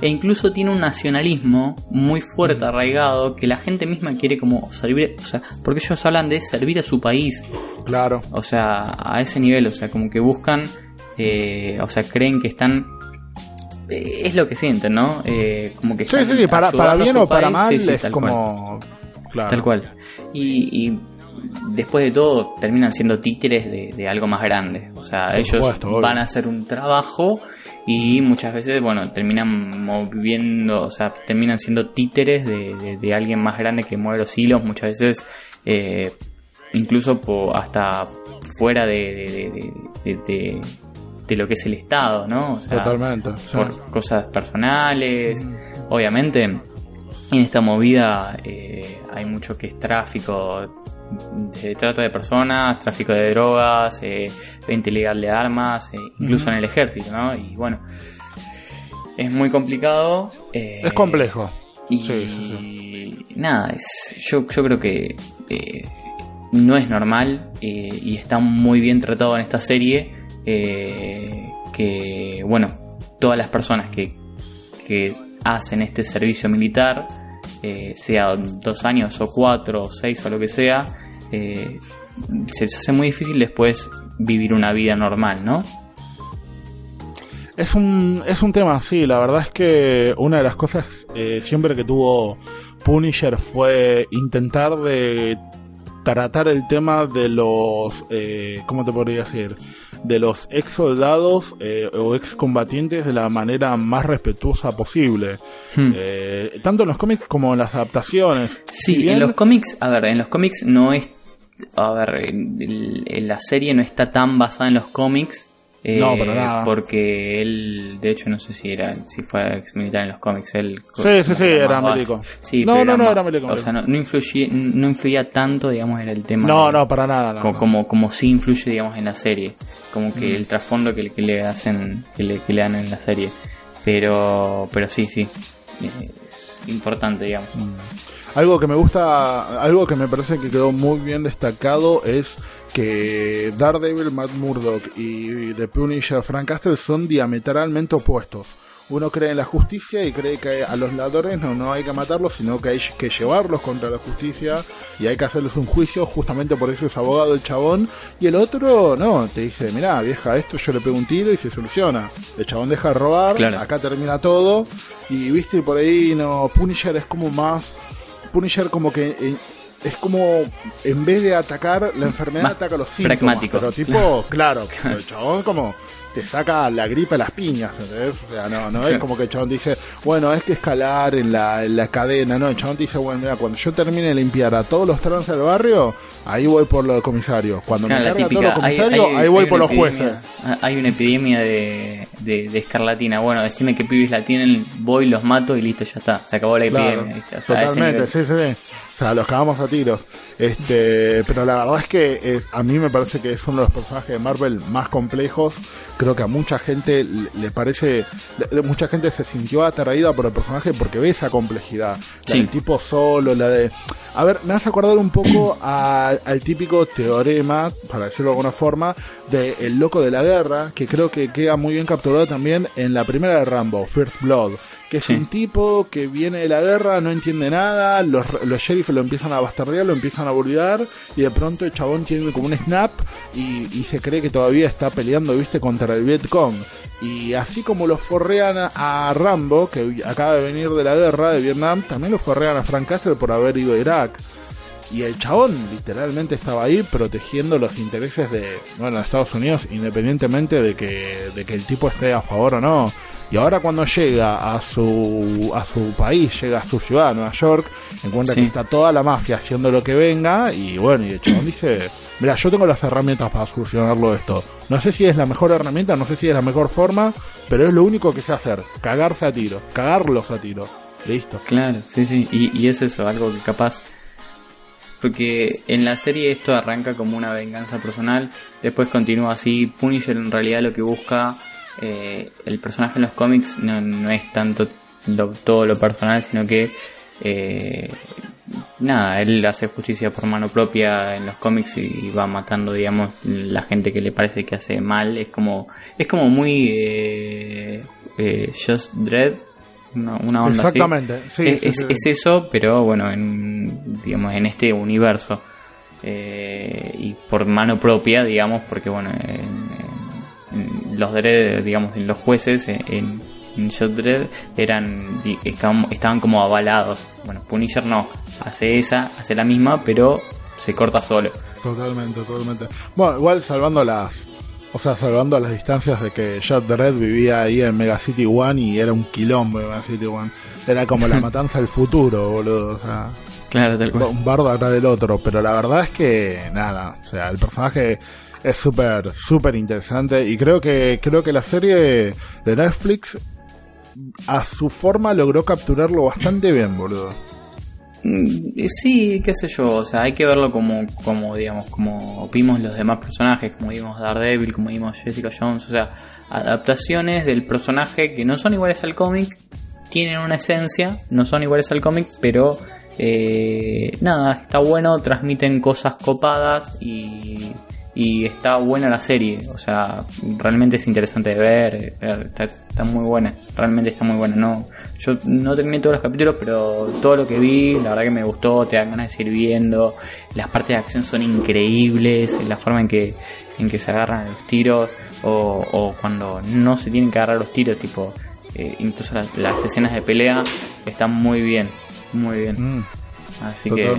E incluso tiene un nacionalismo muy fuerte, arraigado, que la gente misma quiere como servir, o sea, porque ellos hablan de servir a su país, Claro. o sea, a ese nivel, o sea, como que buscan, eh, o sea, creen que están... eh, Es lo que sienten, ¿no? Eh, como que Sí, sí, sí, para, para bien o para país. mal Sí, sí, es cual. Claro. Tal cual. Y, y después de todo terminan siendo títeres de, de algo más grande. O sea, ellos supuesto, van a hacer un trabajo y muchas veces, bueno, terminan moviendo, o sea, terminan siendo títeres de, de- de alguien más grande que mueve los hilos. Muchas veces, eh, incluso po- hasta fuera de, de- de- de- de- de lo que es el Estado, ¿no? O sea, Totalmente. sí. por cosas personales. Obviamente, en esta movida eh, hay mucho que es tráfico de trata de personas, tráfico de drogas, eh, venta ilegal de armas, eh, incluso en el ejército, ¿no? Y bueno, es muy complicado. eh, Es complejo. y Sí, sí, nada, es, yo, yo creo que no es normal y está muy bien tratado en esta serie. que, bueno, todas las personas que, que hacen este servicio militar, eh, sea dos años o cuatro o seis o lo que sea, eh, se les hace muy difícil después vivir una vida normal, ¿no? Es un, es un tema, sí, la verdad es que una de las cosas eh, siempre que tuvo Punisher fue intentar de tratar el tema de los, ¿cómo te podría decir? De los ex soldados eh, o ex combatientes de la manera más respetuosa posible. Hmm. Eh, tanto en los cómics como en las adaptaciones. Sí, Si bien- en los cómics, a ver, en los cómics no es, a ver, el- el- la serie no está tan basada en los cómics. Eh, No, para nada. Porque él, de hecho, no sé si era, si fue ex militar en los cómics. Él, Sí, sí, sí, era base. Sí, No, pero no, no, era milico, O sea, no, no influye, no influía tanto, digamos, en el tema. No, de- no, para nada. no, co- no. como, como sí influye, digamos, en la serie. Como Mm. que el trasfondo que, le- que le hacen, que le, que le dan en la serie. Pero, pero sí, sí. eh, importante, digamos. Algo que me gusta, algo que me parece que quedó muy bien destacado es que Daredevil, Matt Murdock y The Punisher Frank Castle son diametralmente opuestos. Uno cree en la justicia y cree que a los ladrones no, no hay que matarlos, sino que hay que llevarlos contra la justicia y hay que hacerles un juicio, justamente por eso es abogado el chabón. Y el otro, no, te dice, mirá, vieja, esto yo le pego un tiro y se soluciona. El chabón deja de robar, Claro. acá termina todo. Y viste, por ahí, no, Punisher es como más Punisher como que eh, es como en vez de atacar la enfermedad Más ataca los síntomas pragmático. pero tipo claro el chabón como te saca la gripe a las piñas ¿entendés? o sea no no es como que el chabón dice bueno es que escalar en la, en la cadena no el chabón dice bueno mira cuando yo termine de limpiar a todos los trans del barrio ahí voy por los comisarios cuando Claro, me la cargue a todos los comisarios hay- ahí voy por los jueces epidemia- ah, Hay una epidemia de, de, de escarlatina. Bueno, decime qué pibes la tienen, voy, los mato y listo, ya está. Se acabó la epidemia. totalmente, sí, sí, sí. O sea, los cagamos a tiros. Este, pero la verdad es que es- a mí me parece que es uno de los personajes de Marvel más complejos creo que a mucha gente le le parece, le- mucha gente se sintió atraída por el personaje porque ve esa complejidad. La Sí. del tipo solo, la de... A ver, me hace acordar un poco a- al típico teorema, para decirlo de alguna forma, de El Loco de la Guerra, que creo que queda muy bien capturado también en la primera de Rambo, First Blood. Que es Sí. un tipo que viene de la guerra, no entiende nada, los, los sheriffs lo empiezan a bastardear, lo empiezan a bullear, y de pronto el chabón tiene como un snap y, y se cree que todavía está peleando, viste, contra el Vietcong. Y así como los forrean a, a Rambo, que acaba de venir de la guerra de Vietnam, también lo forrean a Frank Castle por haber ido a Irak. Y el chabón literalmente estaba ahí protegiendo los intereses de, bueno, Estados Unidos, independientemente de que, de que el tipo esté a favor o no. Y ahora cuando llega a su, a su país, llega a su ciudad, Nueva York, encuentra Sí. que está toda la mafia haciendo lo que venga y bueno, y el chabón dice, mira, yo tengo las herramientas para solucionarlo esto. No sé si es la mejor herramienta, no sé si es la mejor forma, pero es lo único que sé hacer, cagarse a tiro, cagarlos a tiro. Listo. Claro, sí, sí. Y, y es eso, algo que capaz. Porque en la serie esto arranca como una venganza personal, después continúa así. Punisher en realidad lo que busca, eh, el personaje en los cómics no, es tanto todo lo personal, sino que. eh, nada, él hace justicia por mano propia en los cómics y va matando, digamos, la gente que le parece que hace mal. Es como, es como muy eh, eh, Just Dread, una, una onda así. Exactamente, sí, es, sí, es- sí. es eso, pero bueno, en, digamos, en este universo. Eh, y por mano propia, digamos, porque bueno, en, en- los Dredd, digamos, en los jueces, en, en Judge Dredd, eran, estaban como avalados. Bueno, Punisher no, hace esa, hace la misma, pero se corta solo. Totalmente, totalmente. Bueno, igual salvando las. O sea, salvando las distancias de que Jack Red vivía ahí en Mega City One y era un quilombo en Mega City One. Era como la matanza del futuro, boludo. O sea, Claro, tal cual. un bardo atrás del otro. Pero la verdad es que, nada. O sea, el personaje es súper, súper interesante. Y creo que, creo que la serie de Netflix, a su forma, logró capturarlo bastante bien, boludo. Mm, Sí, qué sé yo, o sea, hay que verlo como, como digamos, como vimos los demás personajes, como vimos Daredevil, como vimos Jessica Jones, o sea, adaptaciones del personaje que no son iguales al cómic, tienen una esencia, no son iguales al cómic, pero eh, nada, está bueno, transmiten cosas copadas y, y está buena la serie, o sea, realmente es interesante de ver, eh, está, está muy buena, realmente está muy buena, no, yo no terminé todos los capítulos, pero todo lo que vi, la verdad que me gustó, te dan ganas de seguir viendo, las partes de acción son increíbles, la forma en que, en que se agarran los tiros, o, o cuando no se tienen que agarrar los tiros, tipo, eh, incluso las, las escenas de pelea están muy bien, muy bien. Mm. Así que.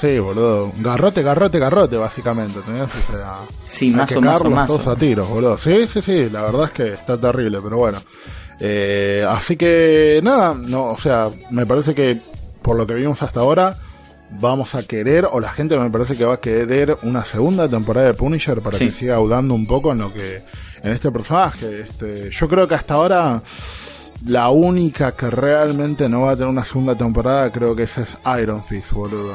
Sí, boludo. Garrote, garrote, garrote, básicamente. O sea, Sí, mazo, cagarlos mazo. todos a tiros, boludo. Sí, sí, sí. La verdad es que está terrible, pero bueno. Eh, así que, nada, no, o sea, me parece que por lo que vimos hasta ahora, vamos a querer, o la gente me parece que va a querer una segunda temporada de Punisher para Sí. que siga audando un poco en lo que, en este personaje. Este, yo creo que hasta ahora, la única que realmente no va a tener una segunda temporada, creo que esa es Iron Fist, boludo.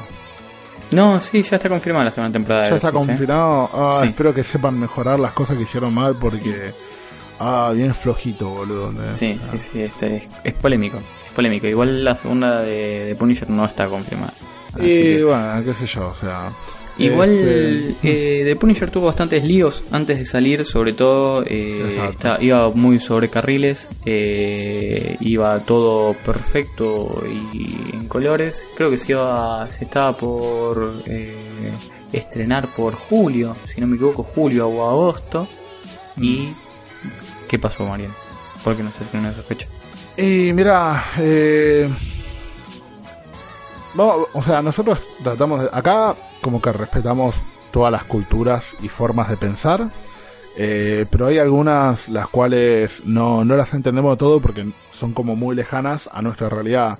No, sí, ya está confirmada la segunda temporada. Ya está Netflix, ¿eh? confirmado. Ah, Sí. Espero que sepan mejorar las cosas que hicieron mal porque. Ah, bien flojito, boludo. ¿eh? Sí, Ah. sí, sí, este es, es polémico, es polémico. Igual la segunda de, de Punisher no está confirmada. Así Y que- bueno, qué sé yo, o sea. Igual este, eh, The Punisher tuvo bastantes líos antes de salir, sobre todo eh, está- iba muy sobre carriles, eh, iba todo perfecto y en colores. Creo que se iba, se estaba por eh, estrenar por julio, si no me equivoco, julio o agosto. ¿Y qué pasó, Mariano? ¿Por qué no se estrenó esa fecha? Y mira, eh, o sea, nosotros tratamos de, acá como que respetamos todas las culturas y formas de pensar, eh, pero hay algunas las cuales no, no las entendemos todo porque son como muy lejanas a nuestra realidad.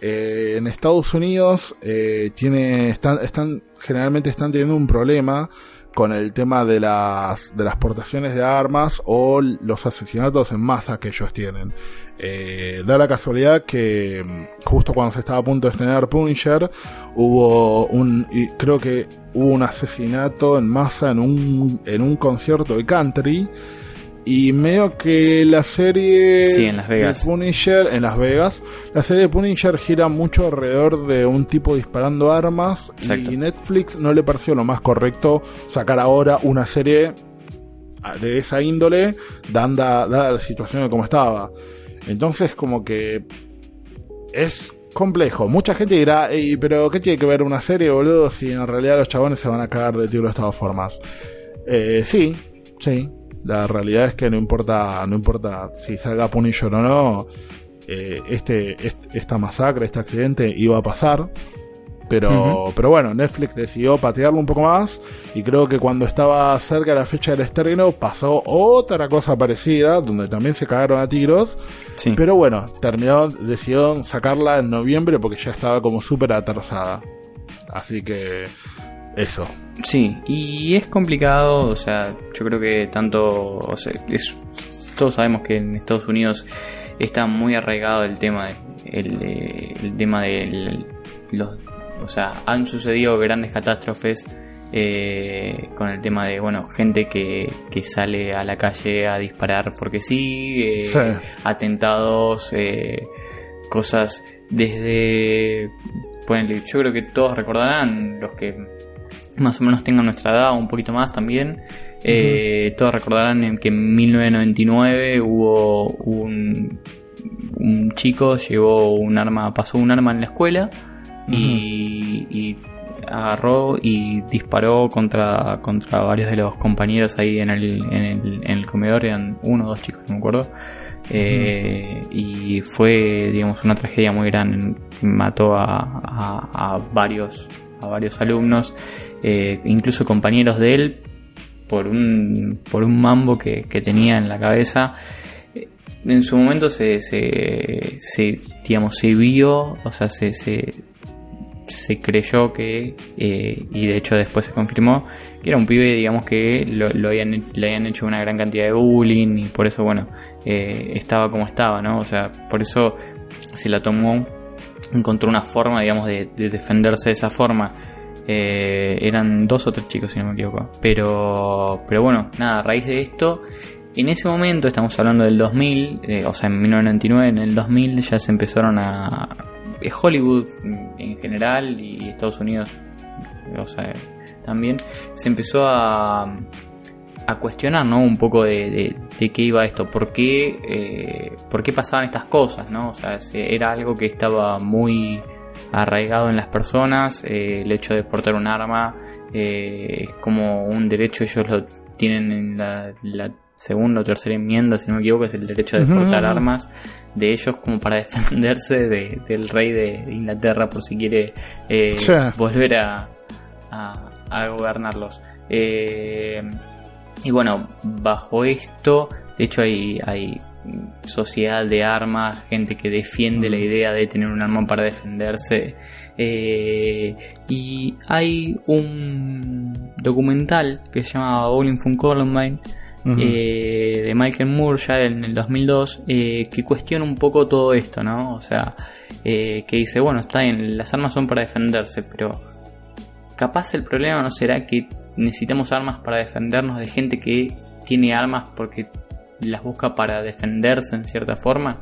Eh, en Estados Unidos eh, tiene, están, están, generalmente están teniendo un problema con el tema de las, de las portaciones de armas o los asesinatos en masa que ellos tienen. Eh, da la casualidad que mm, justo cuando se estaba a punto de estrenar Punisher, hubo un, y creo que hubo un asesinato en masa en un, en un concierto de country Y medio que la serie Sí, en Las Vegas. de Punisher, en Las Vegas, la serie de Punisher gira mucho alrededor de un tipo disparando armas Exacto. y Netflix no le pareció lo más correcto sacar ahora una serie de esa índole, dada, dada la situación de cómo estaba. Entonces como que es complejo. Mucha gente dirá, "Ey, pero ¿qué tiene que ver una serie, boludo? Si en realidad los chabones se van a cagar de tiro de todas formas. Eh, sí, sí. La realidad es que no importa, no importa si salga Punisher o no, eh, este, este- esta masacre, este accidente iba a pasar. Pero, pero bueno, Netflix decidió patearlo un poco más y creo que cuando estaba cerca de la fecha del estreno pasó otra cosa parecida, donde también se cagaron a tiros. Sí. Pero bueno, terminó, decidieron sacarla en noviembre porque ya estaba como súper atrasada. Así que eso. Sí, y es complicado, o sea, yo creo que tanto, o sea, es, todos sabemos que en Estados Unidos está muy arraigado el tema, de, el, eh, el tema de los, o sea, han sucedido grandes catástrofes eh, con el tema de, bueno, gente que, que sale a la calle a disparar porque sí, eh, Sí. atentados, eh, cosas desde, ponele, yo creo que todos recordarán, los que más o menos tengan nuestra edad, un poquito más también. Eh, todos recordarán que en 1999 hubo un, un chico, llevó un arma, pasó un arma en la escuela y, y agarró y disparó contra, contra varios de los compañeros ahí en el, en el, en el comedor, eran uno o dos chicos, no me acuerdo. Eh, Y fue, digamos, una tragedia muy grande. Mató a, a- a varios, a varios alumnos, eh, incluso compañeros de él, por un, por un mambo que, que tenía en la cabeza. En su momento se, se, se, digamos, se vio, o sea, se, se, se creyó que, eh, y de hecho después se confirmó, que era un pibe, digamos, que lo, lo habían, le habían hecho una gran cantidad de bullying y por eso, bueno, eh, estaba como estaba, ¿no? O sea, por eso se la tomó, encontró una forma, digamos, de defenderse de esa forma. Eh, eran dos o tres chicos, si no me equivoco. Pero, pero bueno, nada, a raíz de esto, en ese momento, estamos hablando del 2000, eh, o sea, en 1999, en el 2000 ya se empezaron a... eh, Hollywood en general y Estados Unidos, o sea, también, se empezó a, a cuestionar, ¿no? Un poco de, de- qué iba esto, por qué, por qué pasaban estas cosas, ¿no? O sea, se- era algo que estaba muy arraigado en las personas, eh, el hecho de portar un arma eh, es como un derecho, ellos lo tienen en la, la segunda o tercera enmienda, si no me equivoco, es el derecho de Ujú. portar armas de ellos como para defenderse de- del rey de Inglaterra por si quiere eh, volver a, a, a gobernarlos. Eh, y bueno, bajo esto, de hecho hay, hay sociedad de armas, gente que defiende la idea de tener un arma para defenderse. Eh, y hay un documental que se llama Bowling from Columbine eh, de Michael Moore ya en el 2002 eh, que cuestiona un poco todo esto, ¿no? O sea, que dice, bueno, está bien, las armas son para defenderse, pero capaz el problema no será que necesitamos armas para defendernos de gente que tiene armas porque las busca para defenderse en cierta forma.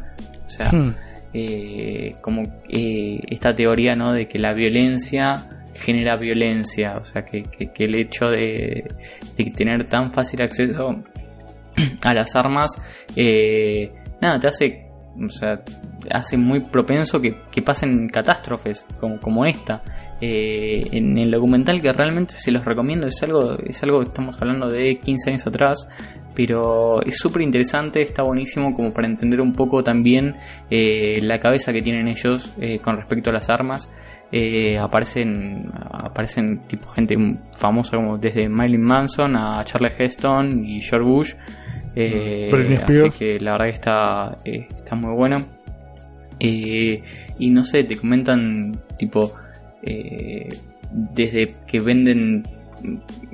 O sea, Hmm. eh, como eh, esta teoría ¿no? de que la violencia genera violencia, o sea que, que- que el hecho de, de tener tan fácil acceso a las armas, eh, nada, te hace, o sea, hace muy propenso que, que pasen catástrofes como, como esta. Eh, en el documental que realmente se los recomiendo es algo, es algo que estamos hablando de 15 años atrás, pero es súper interesante, está buenísimo como para entender un poco también eh, la cabeza que tienen ellos eh, con respecto a las armas. Eh, aparecen aparecen tipo gente famosa como desde Marilyn Manson a Charles Heston y George Bush. Así que la verdad que está, está muy bueno. Eh, y no sé, te comentan tipo desde que venden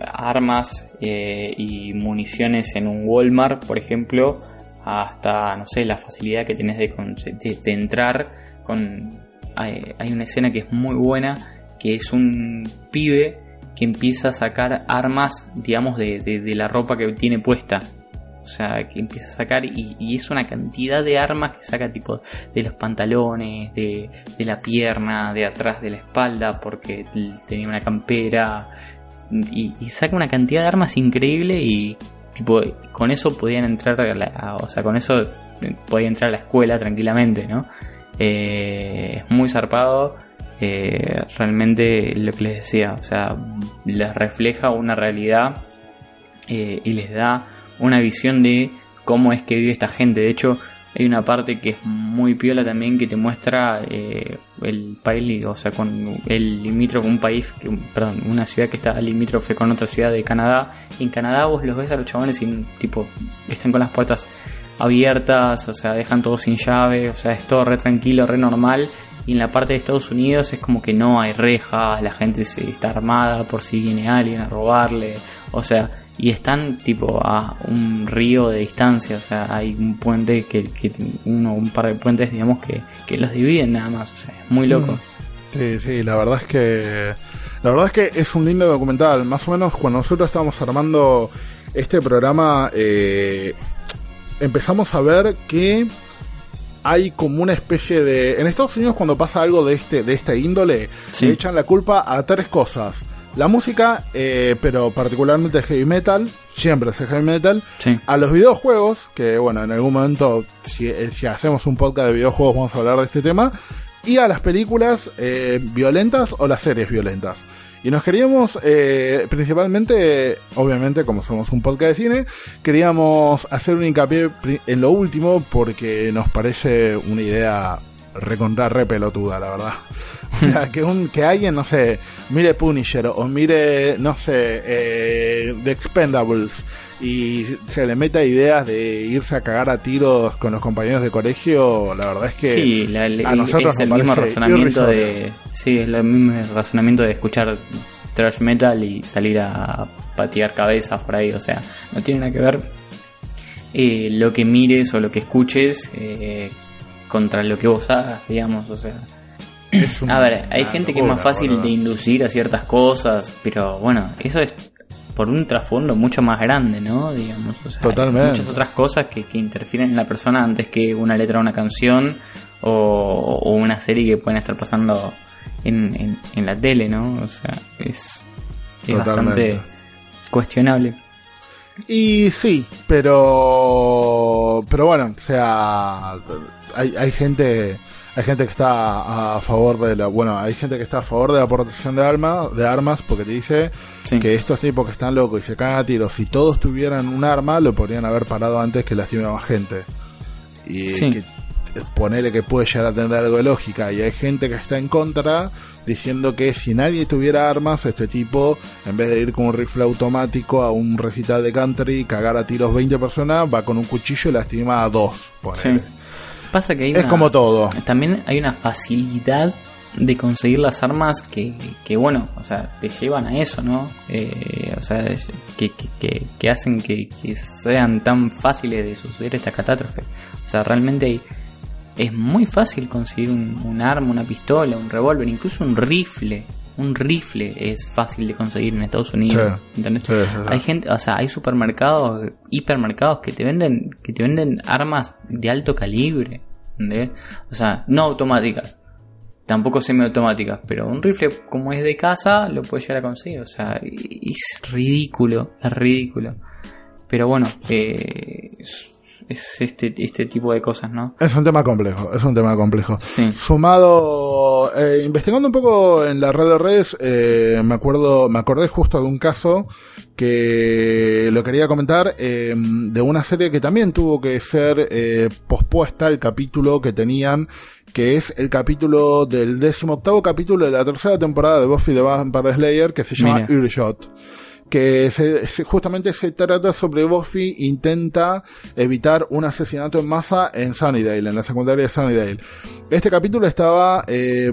armas eh, y municiones en un Walmart, por ejemplo, hasta, no sé, la facilidad que tenés de, entrar con... Hay, una escena que es muy buena, que es un pibe que empieza a sacar armas, digamos, de, la ropa que tiene puesta. O sea, que empieza a sacar y, y es una cantidad de armas que saca tipo de los pantalones, de, de la pierna, de atrás de la espalda, porque tenía una campera. Y, saca una cantidad de armas increíble y tipo con eso podían entrar a la, o sea, con eso eh, podía entrar a la escuela tranquilamente, ¿no? Eh, es muy zarpado. eh, realmente lo que les decía, o sea, les refleja una realidad y les da una visión de cómo es que vive esta gente. De hecho, hay una parte que es muy piola también que te muestra eh, el país, o sea, con el limítrofe, un país, que, perdón, una ciudad que está limítrofe con otra ciudad de Canadá. Y en Canadá vos los ves a los chabones y tipo, están con las puertas abiertas, o sea, dejan todo sin llave, o sea, es todo re tranquilo, re normal. Y en la parte de Estados Unidos es como que no hay rejas, la gente se está armada por si viene alguien a robarle, o sea, y están tipo a un río de distancia, o sea, hay un puente que, que uno, un par de puentes, digamos, que, que los dividen nada más, o sea, es muy loco. Mm. Sí, sí, la verdad es que la verdad es que es un lindo documental. Más o menos cuando nosotros estábamos armando este programa, eh, empezamos a ver que hay como una especie de en Estados Unidos cuando pasa algo de este de esta índole Sí. le echan la culpa a tres cosas. La música, eh, pero particularmente el heavy metal, siempre es heavy metal, Sí. a los videojuegos, que bueno, en algún momento, si, eh, si hacemos un podcast de videojuegos, vamos a hablar de este tema, y a las películas eh, violentas o las series violentas. Y nos queríamos, eh, principalmente, obviamente, como somos un podcast de cine, queríamos hacer un hincapié en lo último porque nos parece una idea recontra re pelotuda, la verdad. O sea, que, un, que alguien, no sé, mire Punisher o mire, no sé, eh, The Expendables y se le meta ideas de irse a cagar a tiros con los compañeros de colegio, la verdad es que Sí, la- a nosotros es el nos mismo razonamiento irrisorio. de. Sí, es el mismo razonamiento de escuchar thrash metal y salir a patear cabezas por ahí. O sea, no tiene nada que ver eh, lo que mires o lo que escuches eh, contra lo que vos hagas, digamos. O sea, Es un- a ver, hay gente que es más fácil de inducir a ciertas cosas, pero bueno, eso es por un trasfondo mucho más grande, ¿no? Digamos, o sea, hay Totalmente. muchas otras cosas que, que interfieren en la persona antes que una letra de una canción o, o una serie que pueden estar pasando en, en, en la tele, ¿no? O sea, es, es Totalmente. bastante cuestionable. Y sí, pero pero bueno, o sea, hay, hay gente hay gente que está a favor de la bueno, hay gente que está a favor de la aportación de armas, de armas porque te dice Sí. que estos tipos que están locos y se cagan a tiros, si todos tuvieran un arma, lo podrían haber parado antes que lastime a más gente. Y Sí. que ponele que puede llegar a tener algo de lógica y hay gente que está en contra diciendo que si nadie tuviera armas este tipo en vez de ir con un rifle automático a un recital de country y cagar a tiros 20 personas va con un cuchillo y lastima a dos ponele. Sí. Pasa que hay es una- como todo También hay una facilidad de conseguir las armas que, que bueno, o sea, te llevan a eso, ¿no? Eh, o sea, que, que, que, hacen que, sean tan fáciles de suceder esta catástrofe. O sea, realmente es muy fácil conseguir un, un arma, una pistola, un revólver, incluso un rifle. Un rifle es fácil de conseguir en Estados Unidos. Sí. Hay gente, o sea, hay supermercados, hipermercados que te venden, que te venden armas de alto calibre, O sea, no automáticas, tampoco semiautomáticas, pero un rifle como es de casa lo puedes llegar a conseguir, o sea, es ridículo, es ridículo. Pero bueno, eh, es este, este tipo de cosas, ¿no? es un tema complejo es un tema complejo Sí. Sumado, eh, investigando un poco en la red de redes, eh, me acuerdo, me acordé justo de un caso que lo quería comentar eh, de una serie que también tuvo que ser eh, pospuesta el capítulo que tenían, que es el capítulo del décimo octavo capítulo de la tercera temporada de Buffy the Vampire Slayer, que se llama. Earshot que se, se- justamente se trata sobre Buffy intenta evitar un asesinato en masa en Sunnydale, en la secundaria de Sunnydale. Este capítulo estaba eh,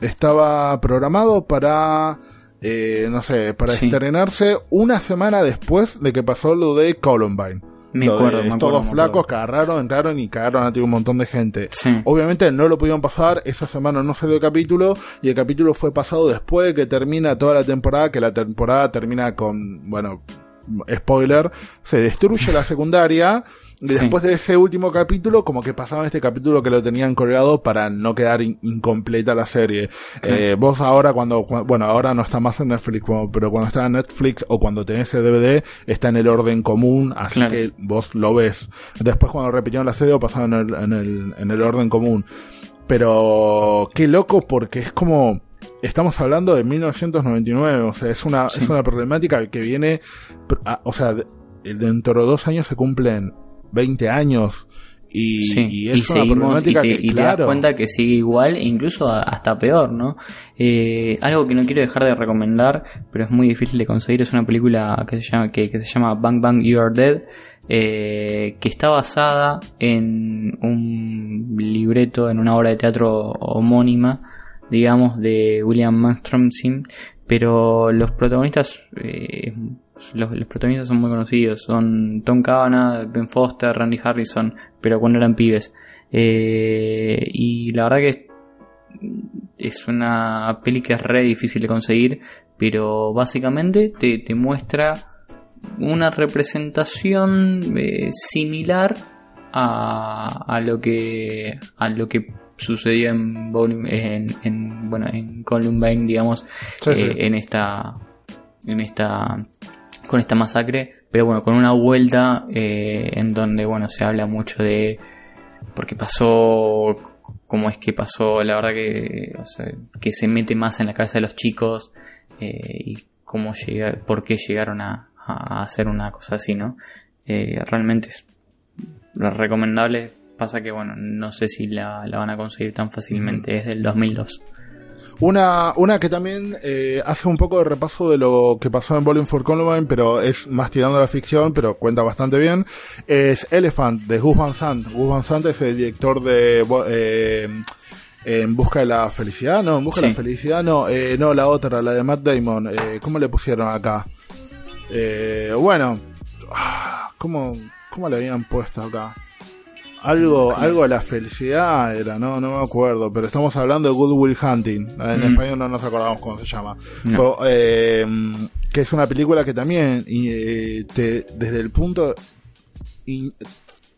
estaba programado para eh, no sé, para Sí. estrenarse una semana después de que pasó lo de Columbine. Me Lo de acuerdo, me estos acuerdo, dos me flacos agarraron, entraron y cagaron a ti un montón de gente. Sí. Obviamente no lo pudieron pasar, esa semana no salió el capítulo y el capítulo fue pasado después de que termina toda la temporada, que la temporada termina con, bueno, spoiler, se destruye la secundaria. Sí. después de ese último capítulo, como que pasaban este capítulo que lo tenían colgado para no quedar in- incompleta la serie. Eh, vos ahora cuando, cu- bueno, ahora no está más en Netflix, pero cuando está en Netflix o cuando tenés el DVD, está en el orden común, así Claro. que vos lo ves. Después cuando repitieron la serie, lo pasaron en el, en el, en el orden común. Pero qué loco porque es como estamos hablando de 1999, o sea, es una Sí. es una problemática que viene o sea, de- dentro de dos años se cumplen 20 años y, Sí, y y, es una seguimos y te, que y te das cuenta que sigue igual e incluso hasta peor, ¿no? Eh, algo que no quiero dejar de recomendar, pero es muy difícil de conseguir, es una película que se llama, que, que se llama Bang Bang You Are Dead, eh, que está basada en un libreto, en una obra de teatro homónima, digamos, de William Malmsteen, pero los protagonistas, eh, los, los protagonistas son muy conocidos, son Tom Cavanagh, Ben Foster, Randy Harrison, pero cuando eran pibes. Eh, y la verdad que es, es una peli que es re difícil de conseguir, pero básicamente te, te muestra una representación eh, similar a, a lo que a lo que sucedió en, en, en, bueno en Columbine digamos Sí, eh, en esta en esta con esta masacre pero bueno con una vuelta eh, en donde bueno se habla mucho de por qué pasó cómo es que pasó la verdad que o sea, que se mete más en la cabeza de los chicos eh, y cómo llega por qué llegaron a, a hacer una cosa así no Eh, realmente es recomendable pasa que bueno no sé si la, la van a conseguir tan fácilmente es del 2002 Una, una que también eh, hace un poco de repaso de lo que pasó en Bowling for Columbine, pero es más tirando a la ficción, pero cuenta bastante bien. Es Elephant, de Gus Van Sant. Gus Van Sant es el director de eh, En Busca de la Felicidad, no, En Busca de la. Felicidad, no, eh, no, la otra, la de Matt Damon. Eh, ¿Cómo le pusieron acá? Eh, bueno, ah, ¿cómo, ¿cómo le habían puesto acá? Algo, algo de la felicidad era, no, no me acuerdo, pero estamos hablando de Good Will Hunting. En Mm. español no nos acordamos cómo se llama. No. Pero, eh, que es una película que también, y, eh, te, desde el punto,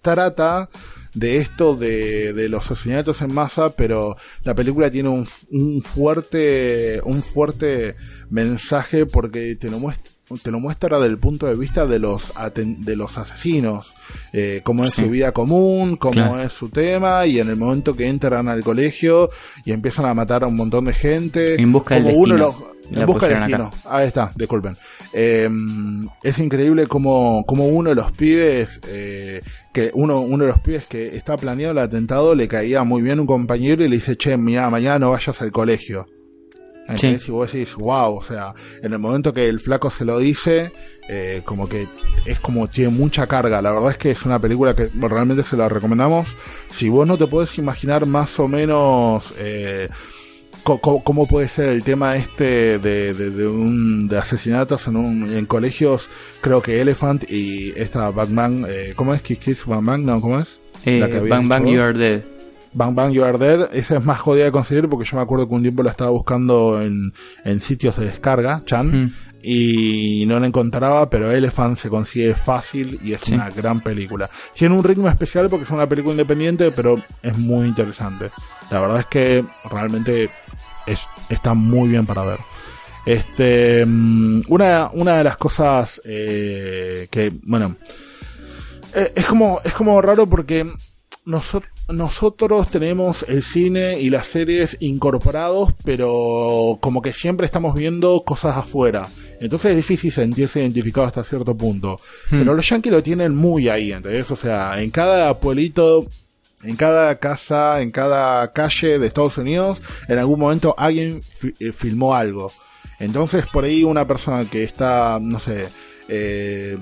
trata de esto de, de los asesinatos en masa, pero la película tiene un, un fuerte, un fuerte mensaje porque te lo muestra te lo muestra del punto de vista de los de los asesinos eh, cómo es Sí. su vida común cómo Claro. es su tema y en el momento que entran al colegio y empiezan a matar a un montón de gente En busca del como uno destino. los- La en busca del destino acá. ahí está disculpen Eh, es increíble como, como uno de los pibes eh, que uno uno de los pibes que está planeado el atentado le caía muy bien un compañero y le dice che mira mañana no vayas al colegio ¿Entendés? Sí. Y vos decís, wow, o sea, en el momento que el flaco se lo dice, eh, como que es como tiene mucha carga. La verdad es que es una película que realmente se la recomendamos. Si vos no te podés imaginar más o menos eh, co- cómo puede ser el tema este de, de, de un, de asesinatos en, un, en colegios, creo que Elephant y esta Batman, eh, ¿cómo es? Kiss Kiss Bang Bang, ¿no? ¿Cómo es? Eh, Bang Bang You. Are Dead Bang Bang You Are Dead, esa es más jodida de conseguir porque yo me acuerdo que un tiempo la estaba buscando en, en sitios de descarga, Chan, Mm. y no la encontraba, pero Elephant se consigue fácil y es Sí. una gran película. Tiene un ritmo especial porque es una película independiente, pero es muy interesante. La verdad es que realmente es, está muy bien para ver. Este, mm, una, una de las cosas eh, que, bueno, eh, es como, es como raro porque nosotros, nosotros tenemos el cine y las series incorporados, pero como que siempre estamos viendo cosas afuera. Entonces es difícil sentirse identificado hasta cierto punto. Pero los yankees lo tienen muy ahí, ¿entendés? O sea, en cada pueblito, en cada casa, en cada calle de Estados Unidos, en algún momento alguien eh, filmó algo. Entonces por ahí una persona que está, no sé, eh,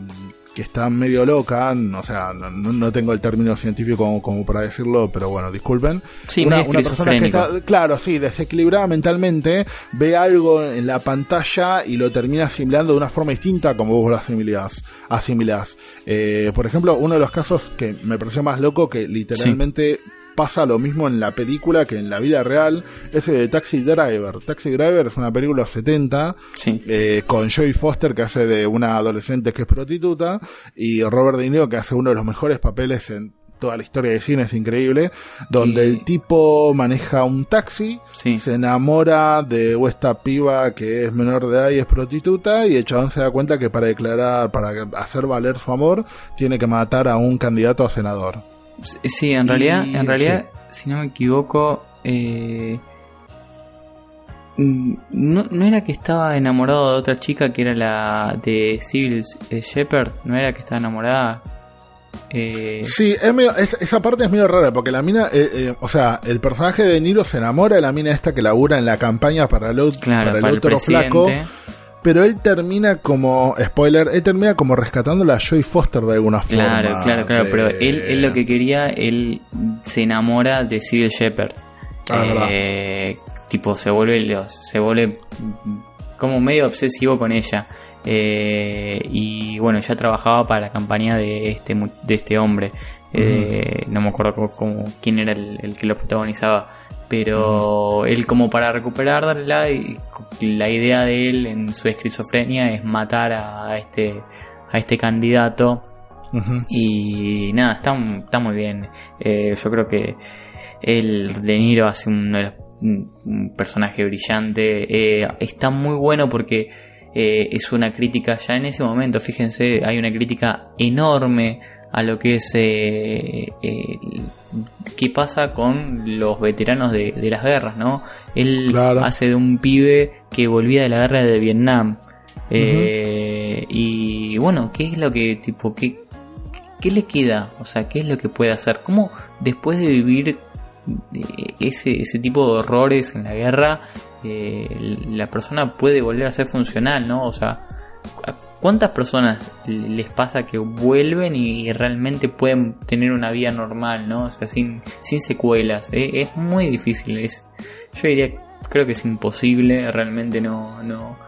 que está medio loca, o sea, no, tengo el término científico como, como para decirlo, pero bueno, disculpen. Sí, una, una persona que está, claro, sí, desequilibrada mentalmente, ve algo en la pantalla y lo termina asimilando de una forma distinta como vos lo asimilás. asimilás. Eh, por ejemplo, uno de los casos que me pareció más loco que literalmente pasa lo mismo en la película que en la vida real, ese de Taxi Driver. Taxi Driver es una película 70 Sí. eh, con Joey Foster que hace de una adolescente que es prostituta y Robert De Niro que hace uno de los mejores papeles en toda la historia de cine, es increíble, donde Y- el tipo maneja un taxi, Sí. se enamora de esta piba que es menor de edad y es prostituta y el chabón se da cuenta que para declarar, para hacer valer su amor, tiene que matar a un candidato a senador. Sí, en realidad, Y- en realidad, si no me equivoco, eh, no, no era que estaba enamorado de otra chica que era la de Civil eh, Shepherd, no era que estaba enamorada. Eh, Sí, es medio- es- esa parte es medio rara porque la mina, eh, eh, o sea, el personaje de Niro se enamora de la mina esta que labura en la campaña para el, claro, para el para el otro flaco, pero él termina como, spoiler, él termina como rescatándola a Joy Foster de alguna Claro, forma. claro, claro, de- pero él, él lo que quería, él se enamora de Civil Shepherd. Ah, Eh, tipo, se vuelve, se vuelve como medio obsesivo con ella. Eh, y bueno, ya trabajaba para la campaña de este, de este hombre. Eh, No me acuerdo cómo, cómo- quién era el, el que lo protagonizaba. Pero él como para recuperarla, y la idea de él en su esquizofrenia es matar a este, a este candidato y nada, está, está muy bien. Eh, yo creo que el De Niro hace un, un- un personaje brillante. Eh, está muy bueno porque eh, es una crítica, ya en ese momento, fíjense, hay una crítica enorme a lo que es eh, eh, qué pasa con los veteranos de, de las guerras, ¿no? Él Claro. hace de un pibe que volvía de la guerra de Vietnam. Eh, Y bueno, ¿qué es lo que, tipo, qué, ¿qué le queda? O sea, ¿qué es lo que puede hacer? ¿Cómo después de vivir eh, ese, ese tipo de horrores en la guerra, la persona puede volver a ser funcional, ¿no? O sea, ¿a ¿cuántas personas les pasa que vuelven y realmente pueden tener una vida normal, ¿no? O sea, sin, sin secuelas. ¿eh? Es muy difícil. Es, yo diría, creo que es imposible, realmente no, no,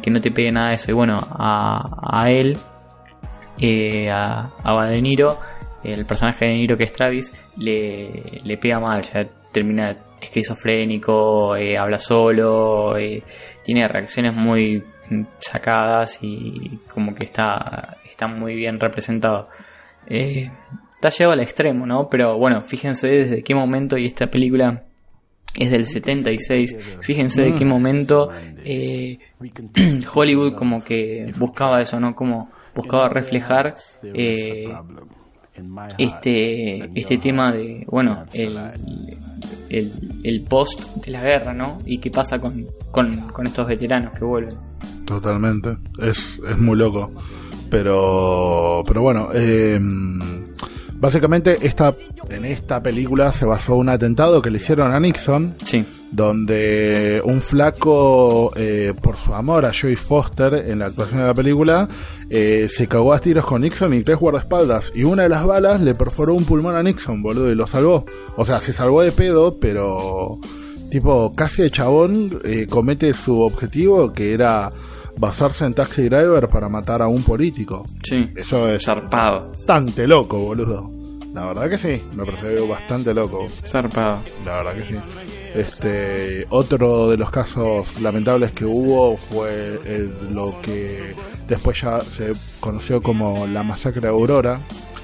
que, no te pegue nada de eso. Y bueno, a, a él eh, a, a De Niro, el personaje de Niro que es Travis, le, le pega mal, ya termina esquizofrénico, eh, habla solo, tiene reacciones muy sacadas y como que está, está muy bien representado. Eh, está llevado al extremo, ¿no? Pero bueno, fíjense desde qué momento y esta película es del 76. Fíjense de qué momento eh, Hollywood como que buscaba eso, ¿no? Como buscaba reflejar eh, este este tema de bueno el, el, el post de la guerra, ¿no? Y qué pasa con, con, con estos veteranos que vuelven. Totalmente. Es, es muy loco. Pero, pero bueno, eh, básicamente esta, en esta película se basó un atentado que le hicieron a Nixon, Sí, donde un flaco, eh, por su amor a Joey Foster en la actuación de la película, eh, se cagó a tiros con Nixon y tres guardaespaldas. Y una de las balas le perforó un pulmón a Nixon, boludo, y lo salvó. O sea, se salvó de pedo, pero tipo, casi el chabón eh, comete su objetivo, que era basarse en Taxi Driver para matar a un político. sí. Eso es Zarpado, bastante loco, boludo. La verdad que sí, me pareció bastante loco. zarpado. La verdad que sí. Este, otro de los casos lamentables que hubo fue el- lo que después ya se conoció como la masacre de Aurora,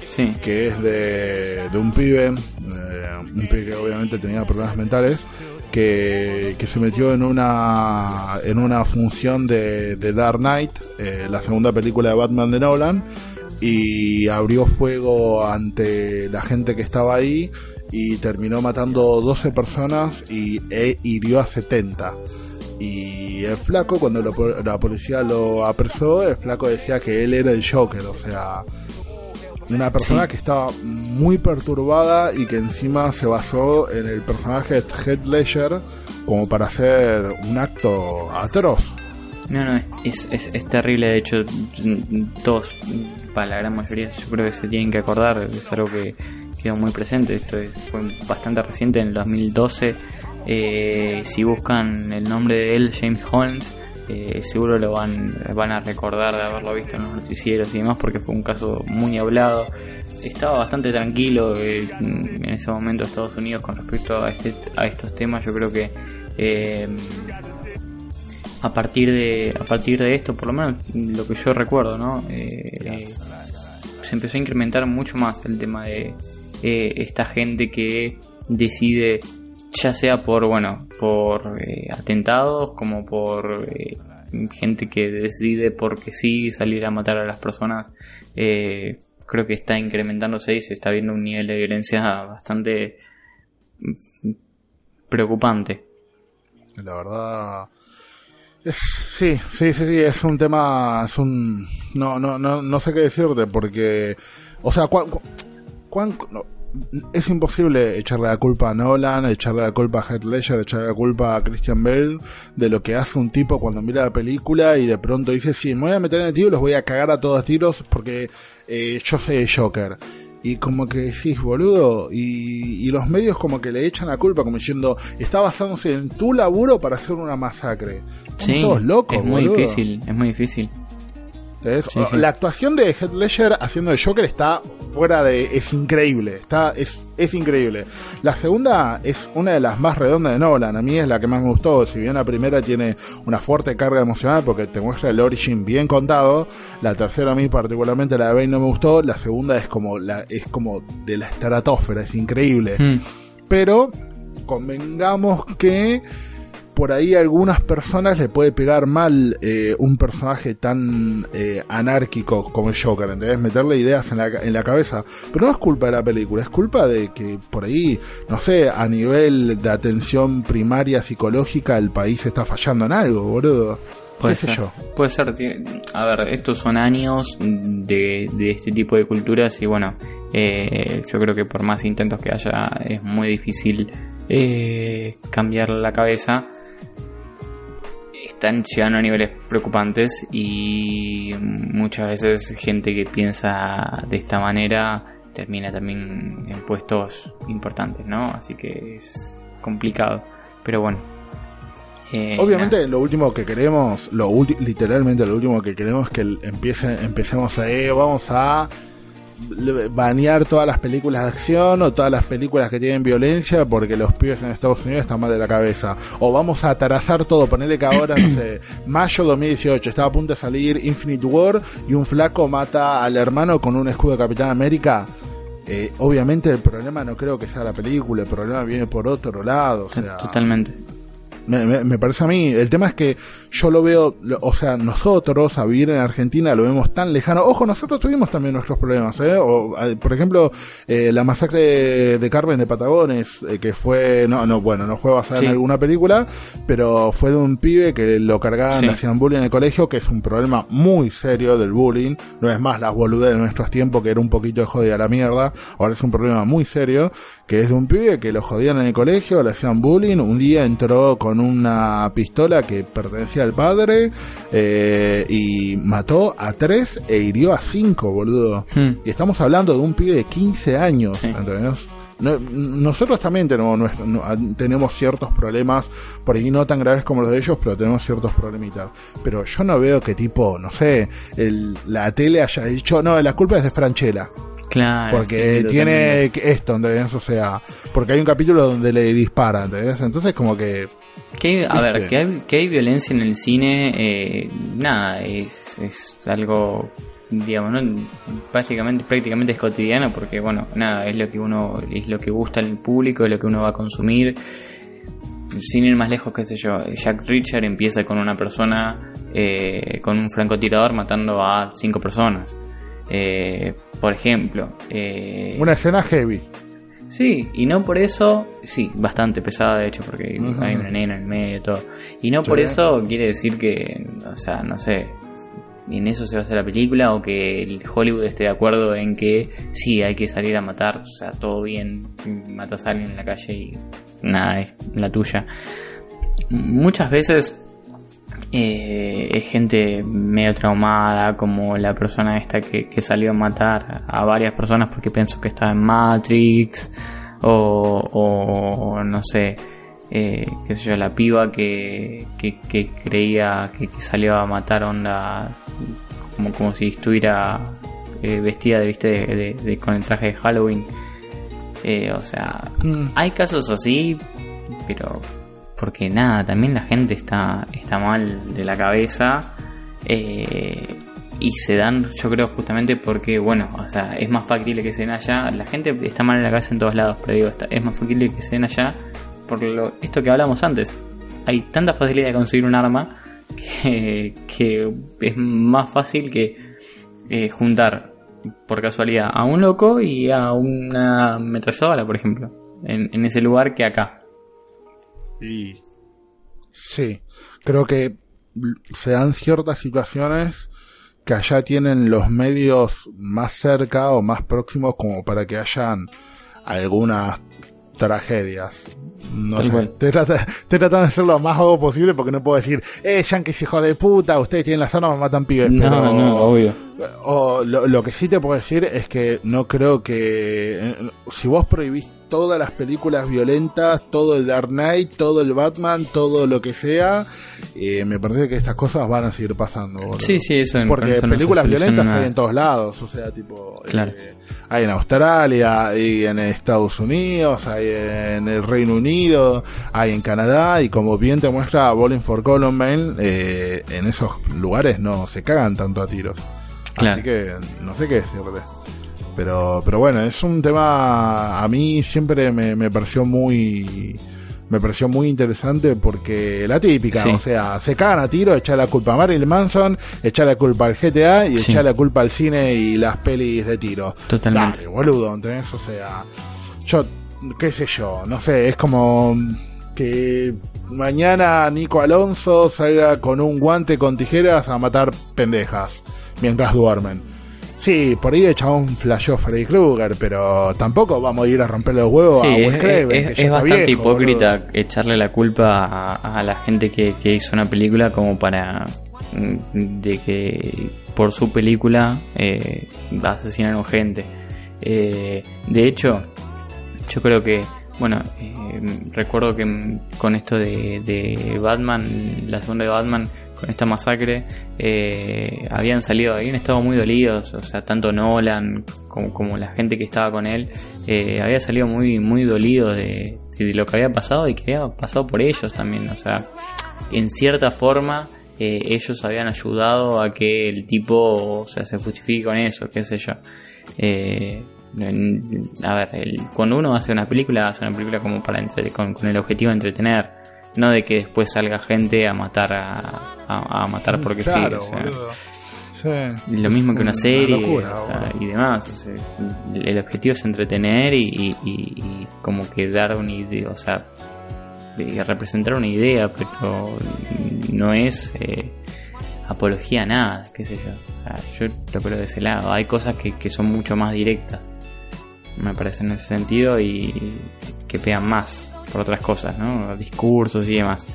Sí, que es de, de un pibe, eh, un pibe que obviamente tenía problemas mentales, que, que se metió en una en una función de, de Dark Knight, eh, la segunda película de Batman de Nolan, y abrió fuego ante la gente que estaba ahí y terminó matando 12 personas y e hirió a 70. Y el flaco, cuando lo la policía lo apresó, el flaco decía que él era el Joker, o sea, una persona Sí. que estaba muy perturbada y que encima se basó en el personaje de Heath Ledger como para hacer un acto atroz. No, no, es, es, es terrible. De hecho, todos, para la gran mayoría, yo creo que se tienen que acordar. Es algo que muy presente. Esto es- fue bastante reciente, en el 2012. Eh, si buscan el nombre de él, James Holmes, eh, seguro lo van, van a recordar de haberlo visto en los noticieros y demás porque fue un caso muy hablado. Estaba bastante tranquilo eh, en ese momento Estados Unidos con respecto a, este, a estos temas. Yo creo que eh, a partir de a partir de esto, por lo menos lo que yo recuerdo, ¿no? se empezó a incrementar mucho más el tema de esta gente que decide ya sea por bueno por eh, atentados como por eh, gente que decide porque sí salir a matar a las personas eh, creo que está incrementándose y se está viendo un nivel de violencia bastante preocupante. La verdad sí, sí, sí, es un tema, es un, no, no, no, no sé qué decirte porque, o sea, ¿cuán, es imposible echarle la culpa a Nolan, echarle la culpa a Heath Ledger, echarle la culpa a Christian Bale de lo que hace un tipo cuando mira la película y de pronto dice, sí, me voy a meter en el tiro y los voy a cagar a todos tiros porque eh, yo soy el Joker. Y como que decís, boludo, y, los medios como que le echan la culpa, como diciendo, está basándose en tu laburo para hacer una masacre. Son todos locos, es muy difícil, es muy difícil. La actuación de Heath Ledger haciendo de Joker está fuera de. es increíble. Está, es, es increíble. La segunda es una de las más redondas de Nolan. A mí es la que más me gustó. Si bien la primera tiene una fuerte carga emocional porque te muestra el origin bien contado. La tercera a mí particularmente la de Bane no me gustó. La segunda es como la, es como de la estratosfera, es increíble. Hmm. Pero convengamos que por ahí a algunas personas le puede pegar mal eh, un personaje tan eh, anárquico como el Joker, ¿entendés? Meterle ideas en la, en la cabeza. Pero no es culpa de la película, es culpa de que por ahí, no sé, a nivel de atención primaria psicológica el país está fallando en algo, boludo. Puede ser, puede ser. A ver, estos son años de, de este tipo de culturas y bueno, eh, yo creo que por más intentos que haya es muy difícil cambiar la cabeza están llegando a niveles preocupantes y muchas veces gente que piensa de esta manera termina también en puestos importantes, ¿no? Así que es complicado, pero bueno. Eh, Obviamente lo último que queremos, lo literalmente lo último que queremos es que empiece, empecemos a, vamos a banear todas las películas de acción o todas las películas que tienen violencia porque los pibes en Estados Unidos están mal de la cabeza. O vamos a atarazar todo, ponerle que ahora, no sé, mayo 2018, estaba a punto de salir Infinite War y un flaco mata al hermano con un escudo de Capitán América. Eh, obviamente el problema no creo que sea la película, el problema viene por otro lado. O sea, Totalmente. Me, parece a mí. El tema es que yo lo veo, o sea, nosotros a vivir en Argentina lo vemos tan lejano. Ojo, nosotros tuvimos también nuestros problemas, ¿eh? O, por ejemplo, eh, la masacre de Carmen de Patagones, eh, que fue, no, no, bueno, no fue basada en alguna película, pero fue de un pibe que lo cargaban, sí. hacían bullying en el colegio, que es un problema muy serio del bullying. No es más la boludez de nuestros tiempos, que era un poquito de jodida la mierda. Ahora es un problema muy serio, que es de un pibe que lo jodían en el colegio, le hacían bullying. Un día entró con una pistola que pertenecía al padre eh, y mató a tres e hirió a cinco, boludo. Hmm. Y estamos hablando de un pibe de 15 años, nosotros también tenemos, tenemos ciertos problemas, por ahí no tan graves como los de ellos, pero tenemos ciertos problemitas. Pero yo no veo que tipo, no sé, el, la tele haya dicho, no, la culpa es de Franchella. Claro. Porque tiene esto, ¿entendés? O sea, porque hay un capítulo donde le dispara, ¿entendés? Entonces como que... Que, a ver, que hay, que hay violencia en el cine, eh, nada, es, es algo, digamos, ¿no? básicamente, prácticamente es cotidiano porque, bueno, nada, es lo que uno, es lo que gusta al público, es lo que uno va a consumir. Sin ir más lejos, qué sé yo, Jack Richard empieza con una persona, eh, con un francotirador matando a cinco personas. Eh, por ejemplo. Eh, una escena heavy. Sí, y no por eso, sí, bastante pesada de hecho, porque hay una nena en el medio y todo. Y no por eso quiere decir que, o sea, no sé, en eso se va a hacer la película o que el Hollywood esté de acuerdo en que sí, hay que salir a matar, o sea, todo bien, matas a alguien en la calle y nada, es la tuya. Muchas veces eh, es gente medio traumada, como la persona esta que, salió a matar a varias personas porque pensó que estaba en Matrix, o, no sé, eh, qué sé yo, la piba que, que, que creía que, que salió a matar onda como, como si estuviera eh, vestida de, ¿viste? De, de- de- con el traje de Halloween. Eh, o sea, Mm. hay casos así, pero porque nada, también la gente está, está mal de la cabeza. eh, y se dan, yo creo, justamente porque, bueno, o sea, es más factible que se den allá. La gente está mal en la cabeza en todos lados, pero digo, es más factible que se den allá por lo, esto que hablamos antes. Hay tanta facilidad de conseguir un arma que, es más fácil que eh, juntar por casualidad a un loco y a una ametralladora, por ejemplo, en ese lugar que acá. Y sí, creo que se dan ciertas situaciones que allá tienen los medios más cerca o más próximos como para que hayan algunas tragedias. No Tal sé, cual. estoy, trata- estoy tratando de ser lo más vago posible porque no puedo decir, eh, yankees hijo de puta, ustedes tienen las armas, matan pibes. No, pero, no, obvio. o lo, lo que sí te puedo decir es que no creo que eh, si vos prohibís todas las películas violentas, todo el Dark Knight, todo el Batman, todo lo que sea, eh, me parece que estas cosas van a seguir pasando. boludo. Sí, sí, eso en- Porque eso películas violentas hay en todos lados, o sea, tipo, Claro. eh, hay en Australia, hay en Estados Unidos, hay en el Reino Unido, hay en Canadá, y como bien te muestra Bowling for Columbine, eh, en esos lugares no se cagan tanto a tiros. Claro. Así que no sé qué decirte. Pero, pero bueno, es un tema a mí siempre me, me pareció muy me pareció muy interesante porque la típica, Sí. o sea, se cagan a tiro, echar la culpa a Marilyn Manson, echar la culpa al GTA y Sí. echar la culpa al cine y las pelis de tiro. Totalmente. Dale, boludo, ¿entendés? O sea, yo, qué sé yo, no sé, es como que mañana Nico Alonso salga con un guante con tijeras a matar pendejas mientras duermen. Sí, por ahí el chabón flasheó Freddy Krueger, pero tampoco vamos a ir a romper los huevos Sí, a es, Wes Craven, es- bastante viejo, hipócrita boludo. echarle la culpa a, a la gente que, que hizo una película como para mm, de que por su película eh, asesinaron gente. Eh, de hecho, yo creo que, bueno, eh, recuerdo que con esto de, de Batman, la segunda de Batman, con esta masacre, eh, habían salido, habían estado muy dolidos, o sea, tanto Nolan como, como la gente que estaba con él, eh, había salido muy, muy dolido de, de lo que había pasado y que había pasado por ellos también, o sea, en cierta forma eh, ellos habían ayudado a que el tipo o sea, se justifique con eso, qué sé yo. Eh, a ver, el- cuando uno hace una película, hace una película como para entre- con, con el objetivo de entretener, no de que después salga gente a matar a, a- a matar porque Claro, sí. o sea, boludo. Sí. lo mismo que una serie locura, o sea, boludo. y demás. o sea, el objetivo es entretener y, y- y- y como que dar una idea, o sea, de representar una idea, pero no es eh, apología a nada, qué sé yo. O sea, yo lo creo de ese lado. Hay cosas que, que son mucho más directas, me parece en ese sentido, y que pegan más por otras cosas, ¿no? Discursos y demás.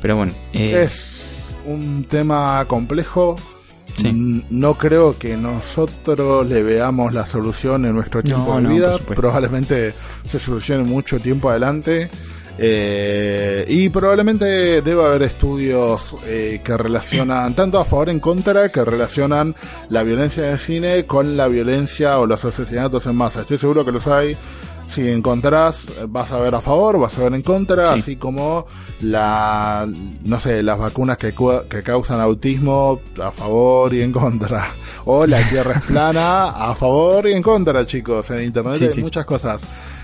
Pero bueno, eh, Es un tema complejo. Sí. No creo que nosotros le veamos la solución en nuestro tiempo No, de no, vida. Probablemente se solucione mucho tiempo adelante. Eh, y probablemente deba haber estudios eh, que relacionan tanto a favor en contra, que relacionan la violencia en el cine con la violencia o los asesinatos en masa. Estoy seguro que los hay. Si encontrás, vas a ver a favor, vas a ver en contra, Sí. así como la, no sé, las vacunas que, que causan autismo a favor y en contra. O la tierra es plana a favor y en contra, chicos. En internet Sí, hay sí. muchas cosas.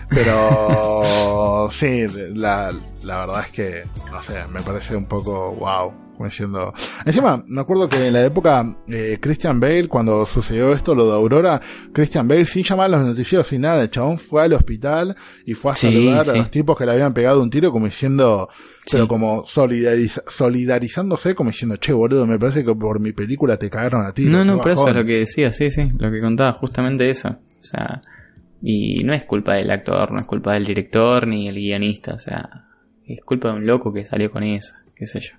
Pero sí, la, la verdad es que, no sé, me parece un poco wow. Como diciendo. Encima, me acuerdo que en la época eh, Christian Bale, cuando sucedió esto, lo de Aurora, Christian Bale sin llamar a los noticieros sin nada, el chabón fue al hospital y fue a Sí, saludar sí. a los tipos que le habían pegado un tiro como diciendo, pero como solidariz- solidarizándose, como diciendo, che boludo, me parece que por mi película te cagaron a tiro. No, no, pero eso es bajón". lo que decía, sí, sí, lo que contaba, justamente eso. O sea, y no es culpa del actor, no es culpa del director ni el guionista, o sea, es culpa de un loco que salió con esa, qué sé yo.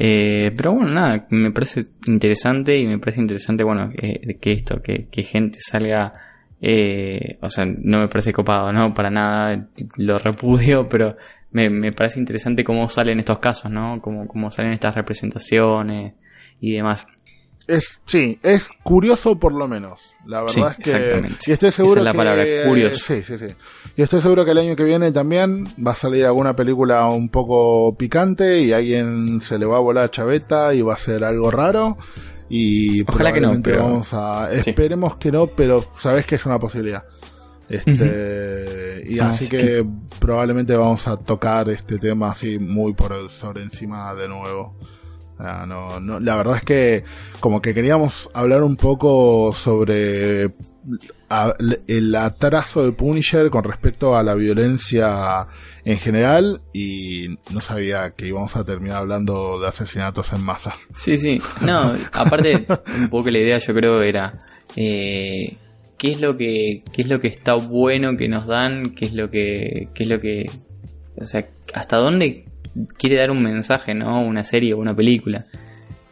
Eh, pero bueno, nada, me parece interesante y me parece interesante, bueno, que, esto, que, que gente salga, eh, o sea, no me parece copado, ¿no? Para nada lo repudio, pero me me, me parece interesante cómo salen estos casos, ¿no? Cómo, cómo salen estas representaciones y demás. Es, sí, es curioso por lo menos. La verdad Sí, es que. Y estoy seguro Esa es la que, palabra, curioso. Sí, sí, sí. Y estoy seguro que el año que viene también va a salir alguna película un poco picante y a alguien se le va a volar a chaveta y va a ser algo raro. Y Ojalá que no, pero- vamos a. Sí. Esperemos que no, pero sabes que es una posibilidad. Este, y Ah, así sí que, que- probablemente vamos a tocar este tema así muy por sobre encima de nuevo. No, no, la verdad es que como que queríamos hablar un poco sobre a- el atraso de Punisher con respecto a la violencia en general y no sabía que íbamos a terminar hablando de asesinatos en masa. Sí, sí. No, aparte, un poco la idea yo creo era eh, qué es lo que qué es lo que está bueno que nos dan, qué es lo que qué es lo que o sea, hasta dónde quiere dar un mensaje, ¿no? Una serie o una película.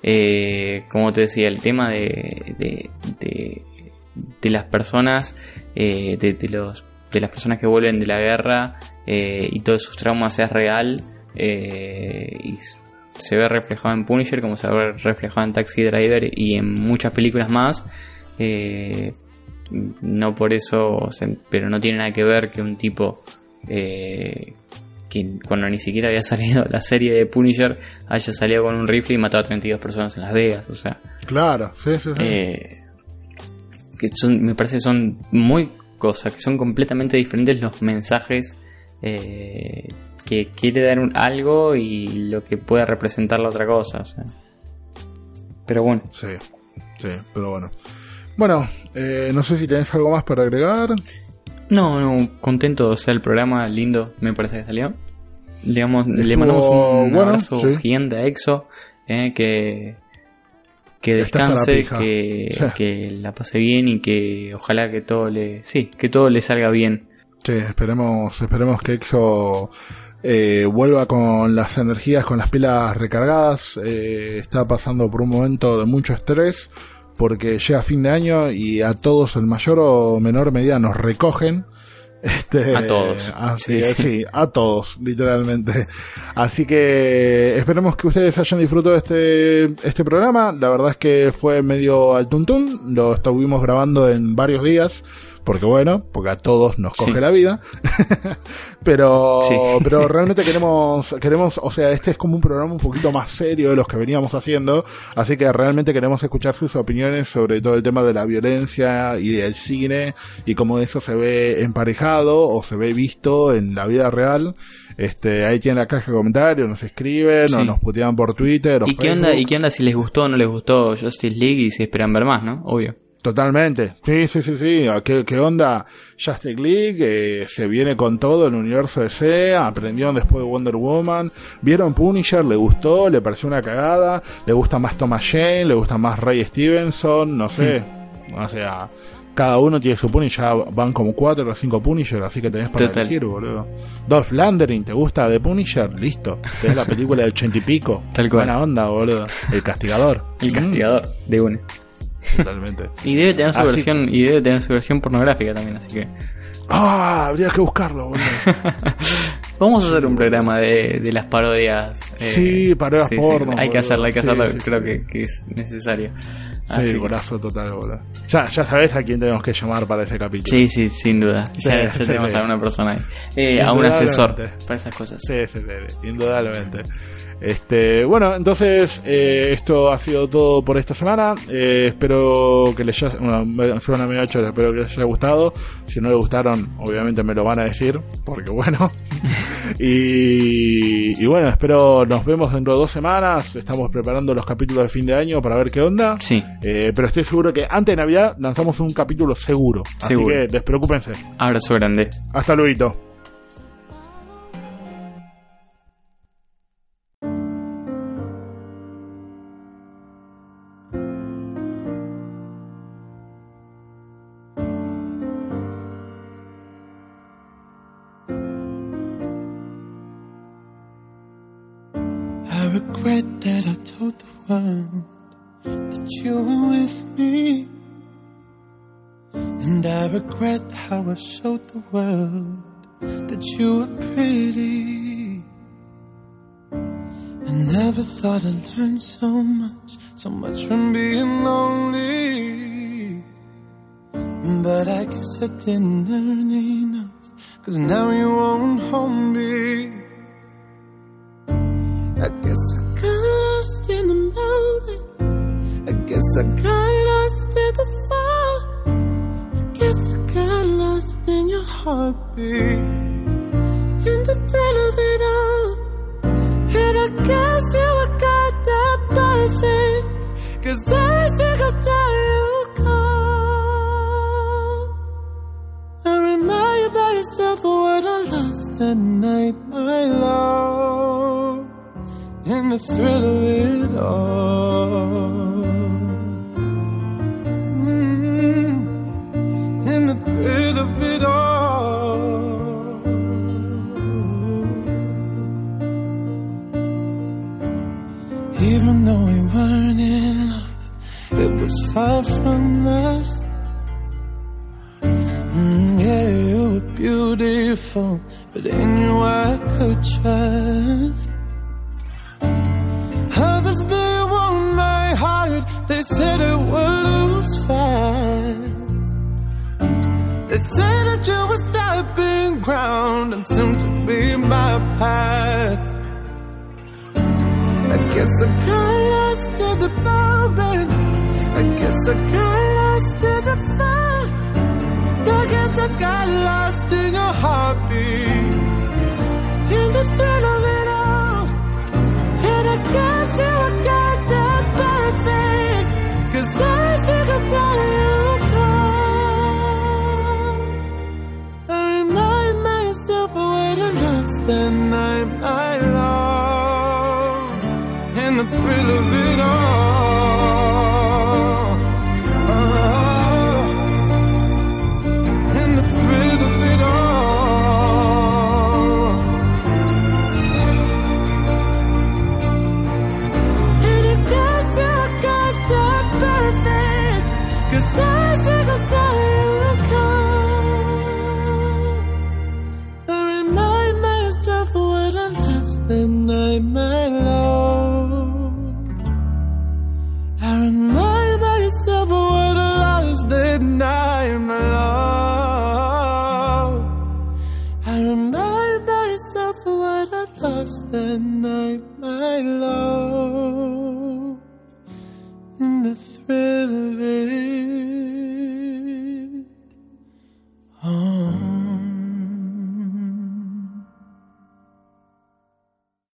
Eh, como te decía, el tema de, de, las personas, eh, de, los, de las personas que vuelven de la guerra eh, y todos sus traumas es real y se ve reflejado en Punisher como se ve reflejado en Taxi Driver y en muchas películas más. No por eso, pero no tiene nada que ver que un tipo que cuando ni siquiera había salido la serie de Punisher haya salido con un rifle y matado a 32 personas en Las Vegas. O sea, Claro, sí, sí, sí. eh, que son, me parece que son muy cosas, que son completamente diferentes los mensajes eh, que quiere dar un- algo y lo que puede representar la otra cosa. o sea. Pero bueno, Sí, sí, pero bueno. Bueno, eh, no sé si tenés algo más para agregar. No, no, contento, o sea, el programa lindo me parece que salió. Le, mandamos un bueno, abrazo sí. gigante a Exo, eh, que, que descanse, que, Sí. que la pase bien y que ojalá que todo le, sí, que todo le salga bien. Sí, esperemos, esperemos que Exo eh, vuelva con las energías, con las pilas recargadas. Eh, está pasando por un momento de mucho estrés porque llega fin de año y a todos en mayor o menor medida nos recogen. Este, A todos. Así, Sí, sí, sí. a todos, literalmente. Así que esperemos que ustedes hayan disfrutado de este, este programa. La verdad es que fue medio al tuntún. Lo estuvimos grabando en varios días. Porque bueno, porque a todos nos coge Sí. la vida. pero, Sí. pero realmente queremos, queremos, o sea, este es como un programa un poquito más serio de los que veníamos haciendo. Así que realmente queremos escuchar sus opiniones sobre todo el tema de la violencia y del cine y cómo eso se ve emparejado o se ve visto en la vida real. Este, ahí tienen la caja de comentarios, nos escriben o nos putean por Twitter o ¿Y qué, onda. ¿Y qué onda si les gustó o no les gustó Justice League y si esperan ver más, no? Obvio. Totalmente. Sí, sí, sí, sí. ¿Qué, qué onda? Justice League eh, se viene con todo el universo DC. Aprendieron después de Wonder Woman. Vieron Punisher, le gustó, le pareció una cagada. Le gusta más Thomas Jane, le gusta más Ray Stevenson, no sé. O sea, cada uno tiene su Punisher. Ya van como cuatro o cinco Punisher, así que tenés para Total. elegir, boludo. Dolph Landering, ¿te gusta de Punisher? Listo. Tenés la película del ochenta y pico. Tal cual. Buena onda, boludo. El castigador. El Mm, castigador, de una. Totalmente. Y debe tener su Así- versión, y debe tener su versión pornográfica también, así que. Ah, habría que buscarlo, boludo. Vamos a hacer un programa de, de las parodias. eh, Sí, parodias porno, Hay que hacerlo, hay que Sí, hacerlo, sí, creo sí. que, que es necesario. Así Sí, golazo total, boludo. Ya, ya sabes a quién tenemos que llamar para ese capítulo. Sí, sí, sin duda. Ya, ya Sí, sí, tenemos sí. a una persona ahí. Eh, a un asesor para esas cosas. Sí, sí, sí, indudablemente. Este, bueno, entonces eh, esto ha sido todo por esta semana. Eh, espero que les haya, bueno, me- suena medio hecho, espero que les haya gustado. Si no les gustaron, obviamente me lo van a decir, porque bueno. y, y bueno, espero nos vemos dentro de dos semanas. Estamos preparando los capítulos de fin de año para ver qué onda. Sí, Eh, pero estoy seguro que antes de Navidad lanzamos un capítulo seguro. Seguro. Así que despreocúpense. abrazo grande. Hasta luego. Regret how I showed the world that you were pretty. I never thought I'd learn so much, so much from being lonely. But I guess I didn't learn enough, cause now you won't hold me. I guess I got lost in the moment. I guess I got lost in the fall. In your heartbeat. In the thrill of it all. And I guess you were goddamn perfect. Cause every single time you call, I remind myself of what I lost that night, my love. In the thrill of it all. Far from last. Mm, yeah, you were beautiful, but in you I could trust. Others they want my heart, they said it would lose fast. They say that you were stopping ground and soon to be my path. I guess I got lost in the moment. I guess I got lost in the fire. I guess I got lost in your heartbeat. In the thrill of it all. And I guess you were goddamn perfect. Cause every single time you call, I remind myself of what I lost night, my love. And the thrill of it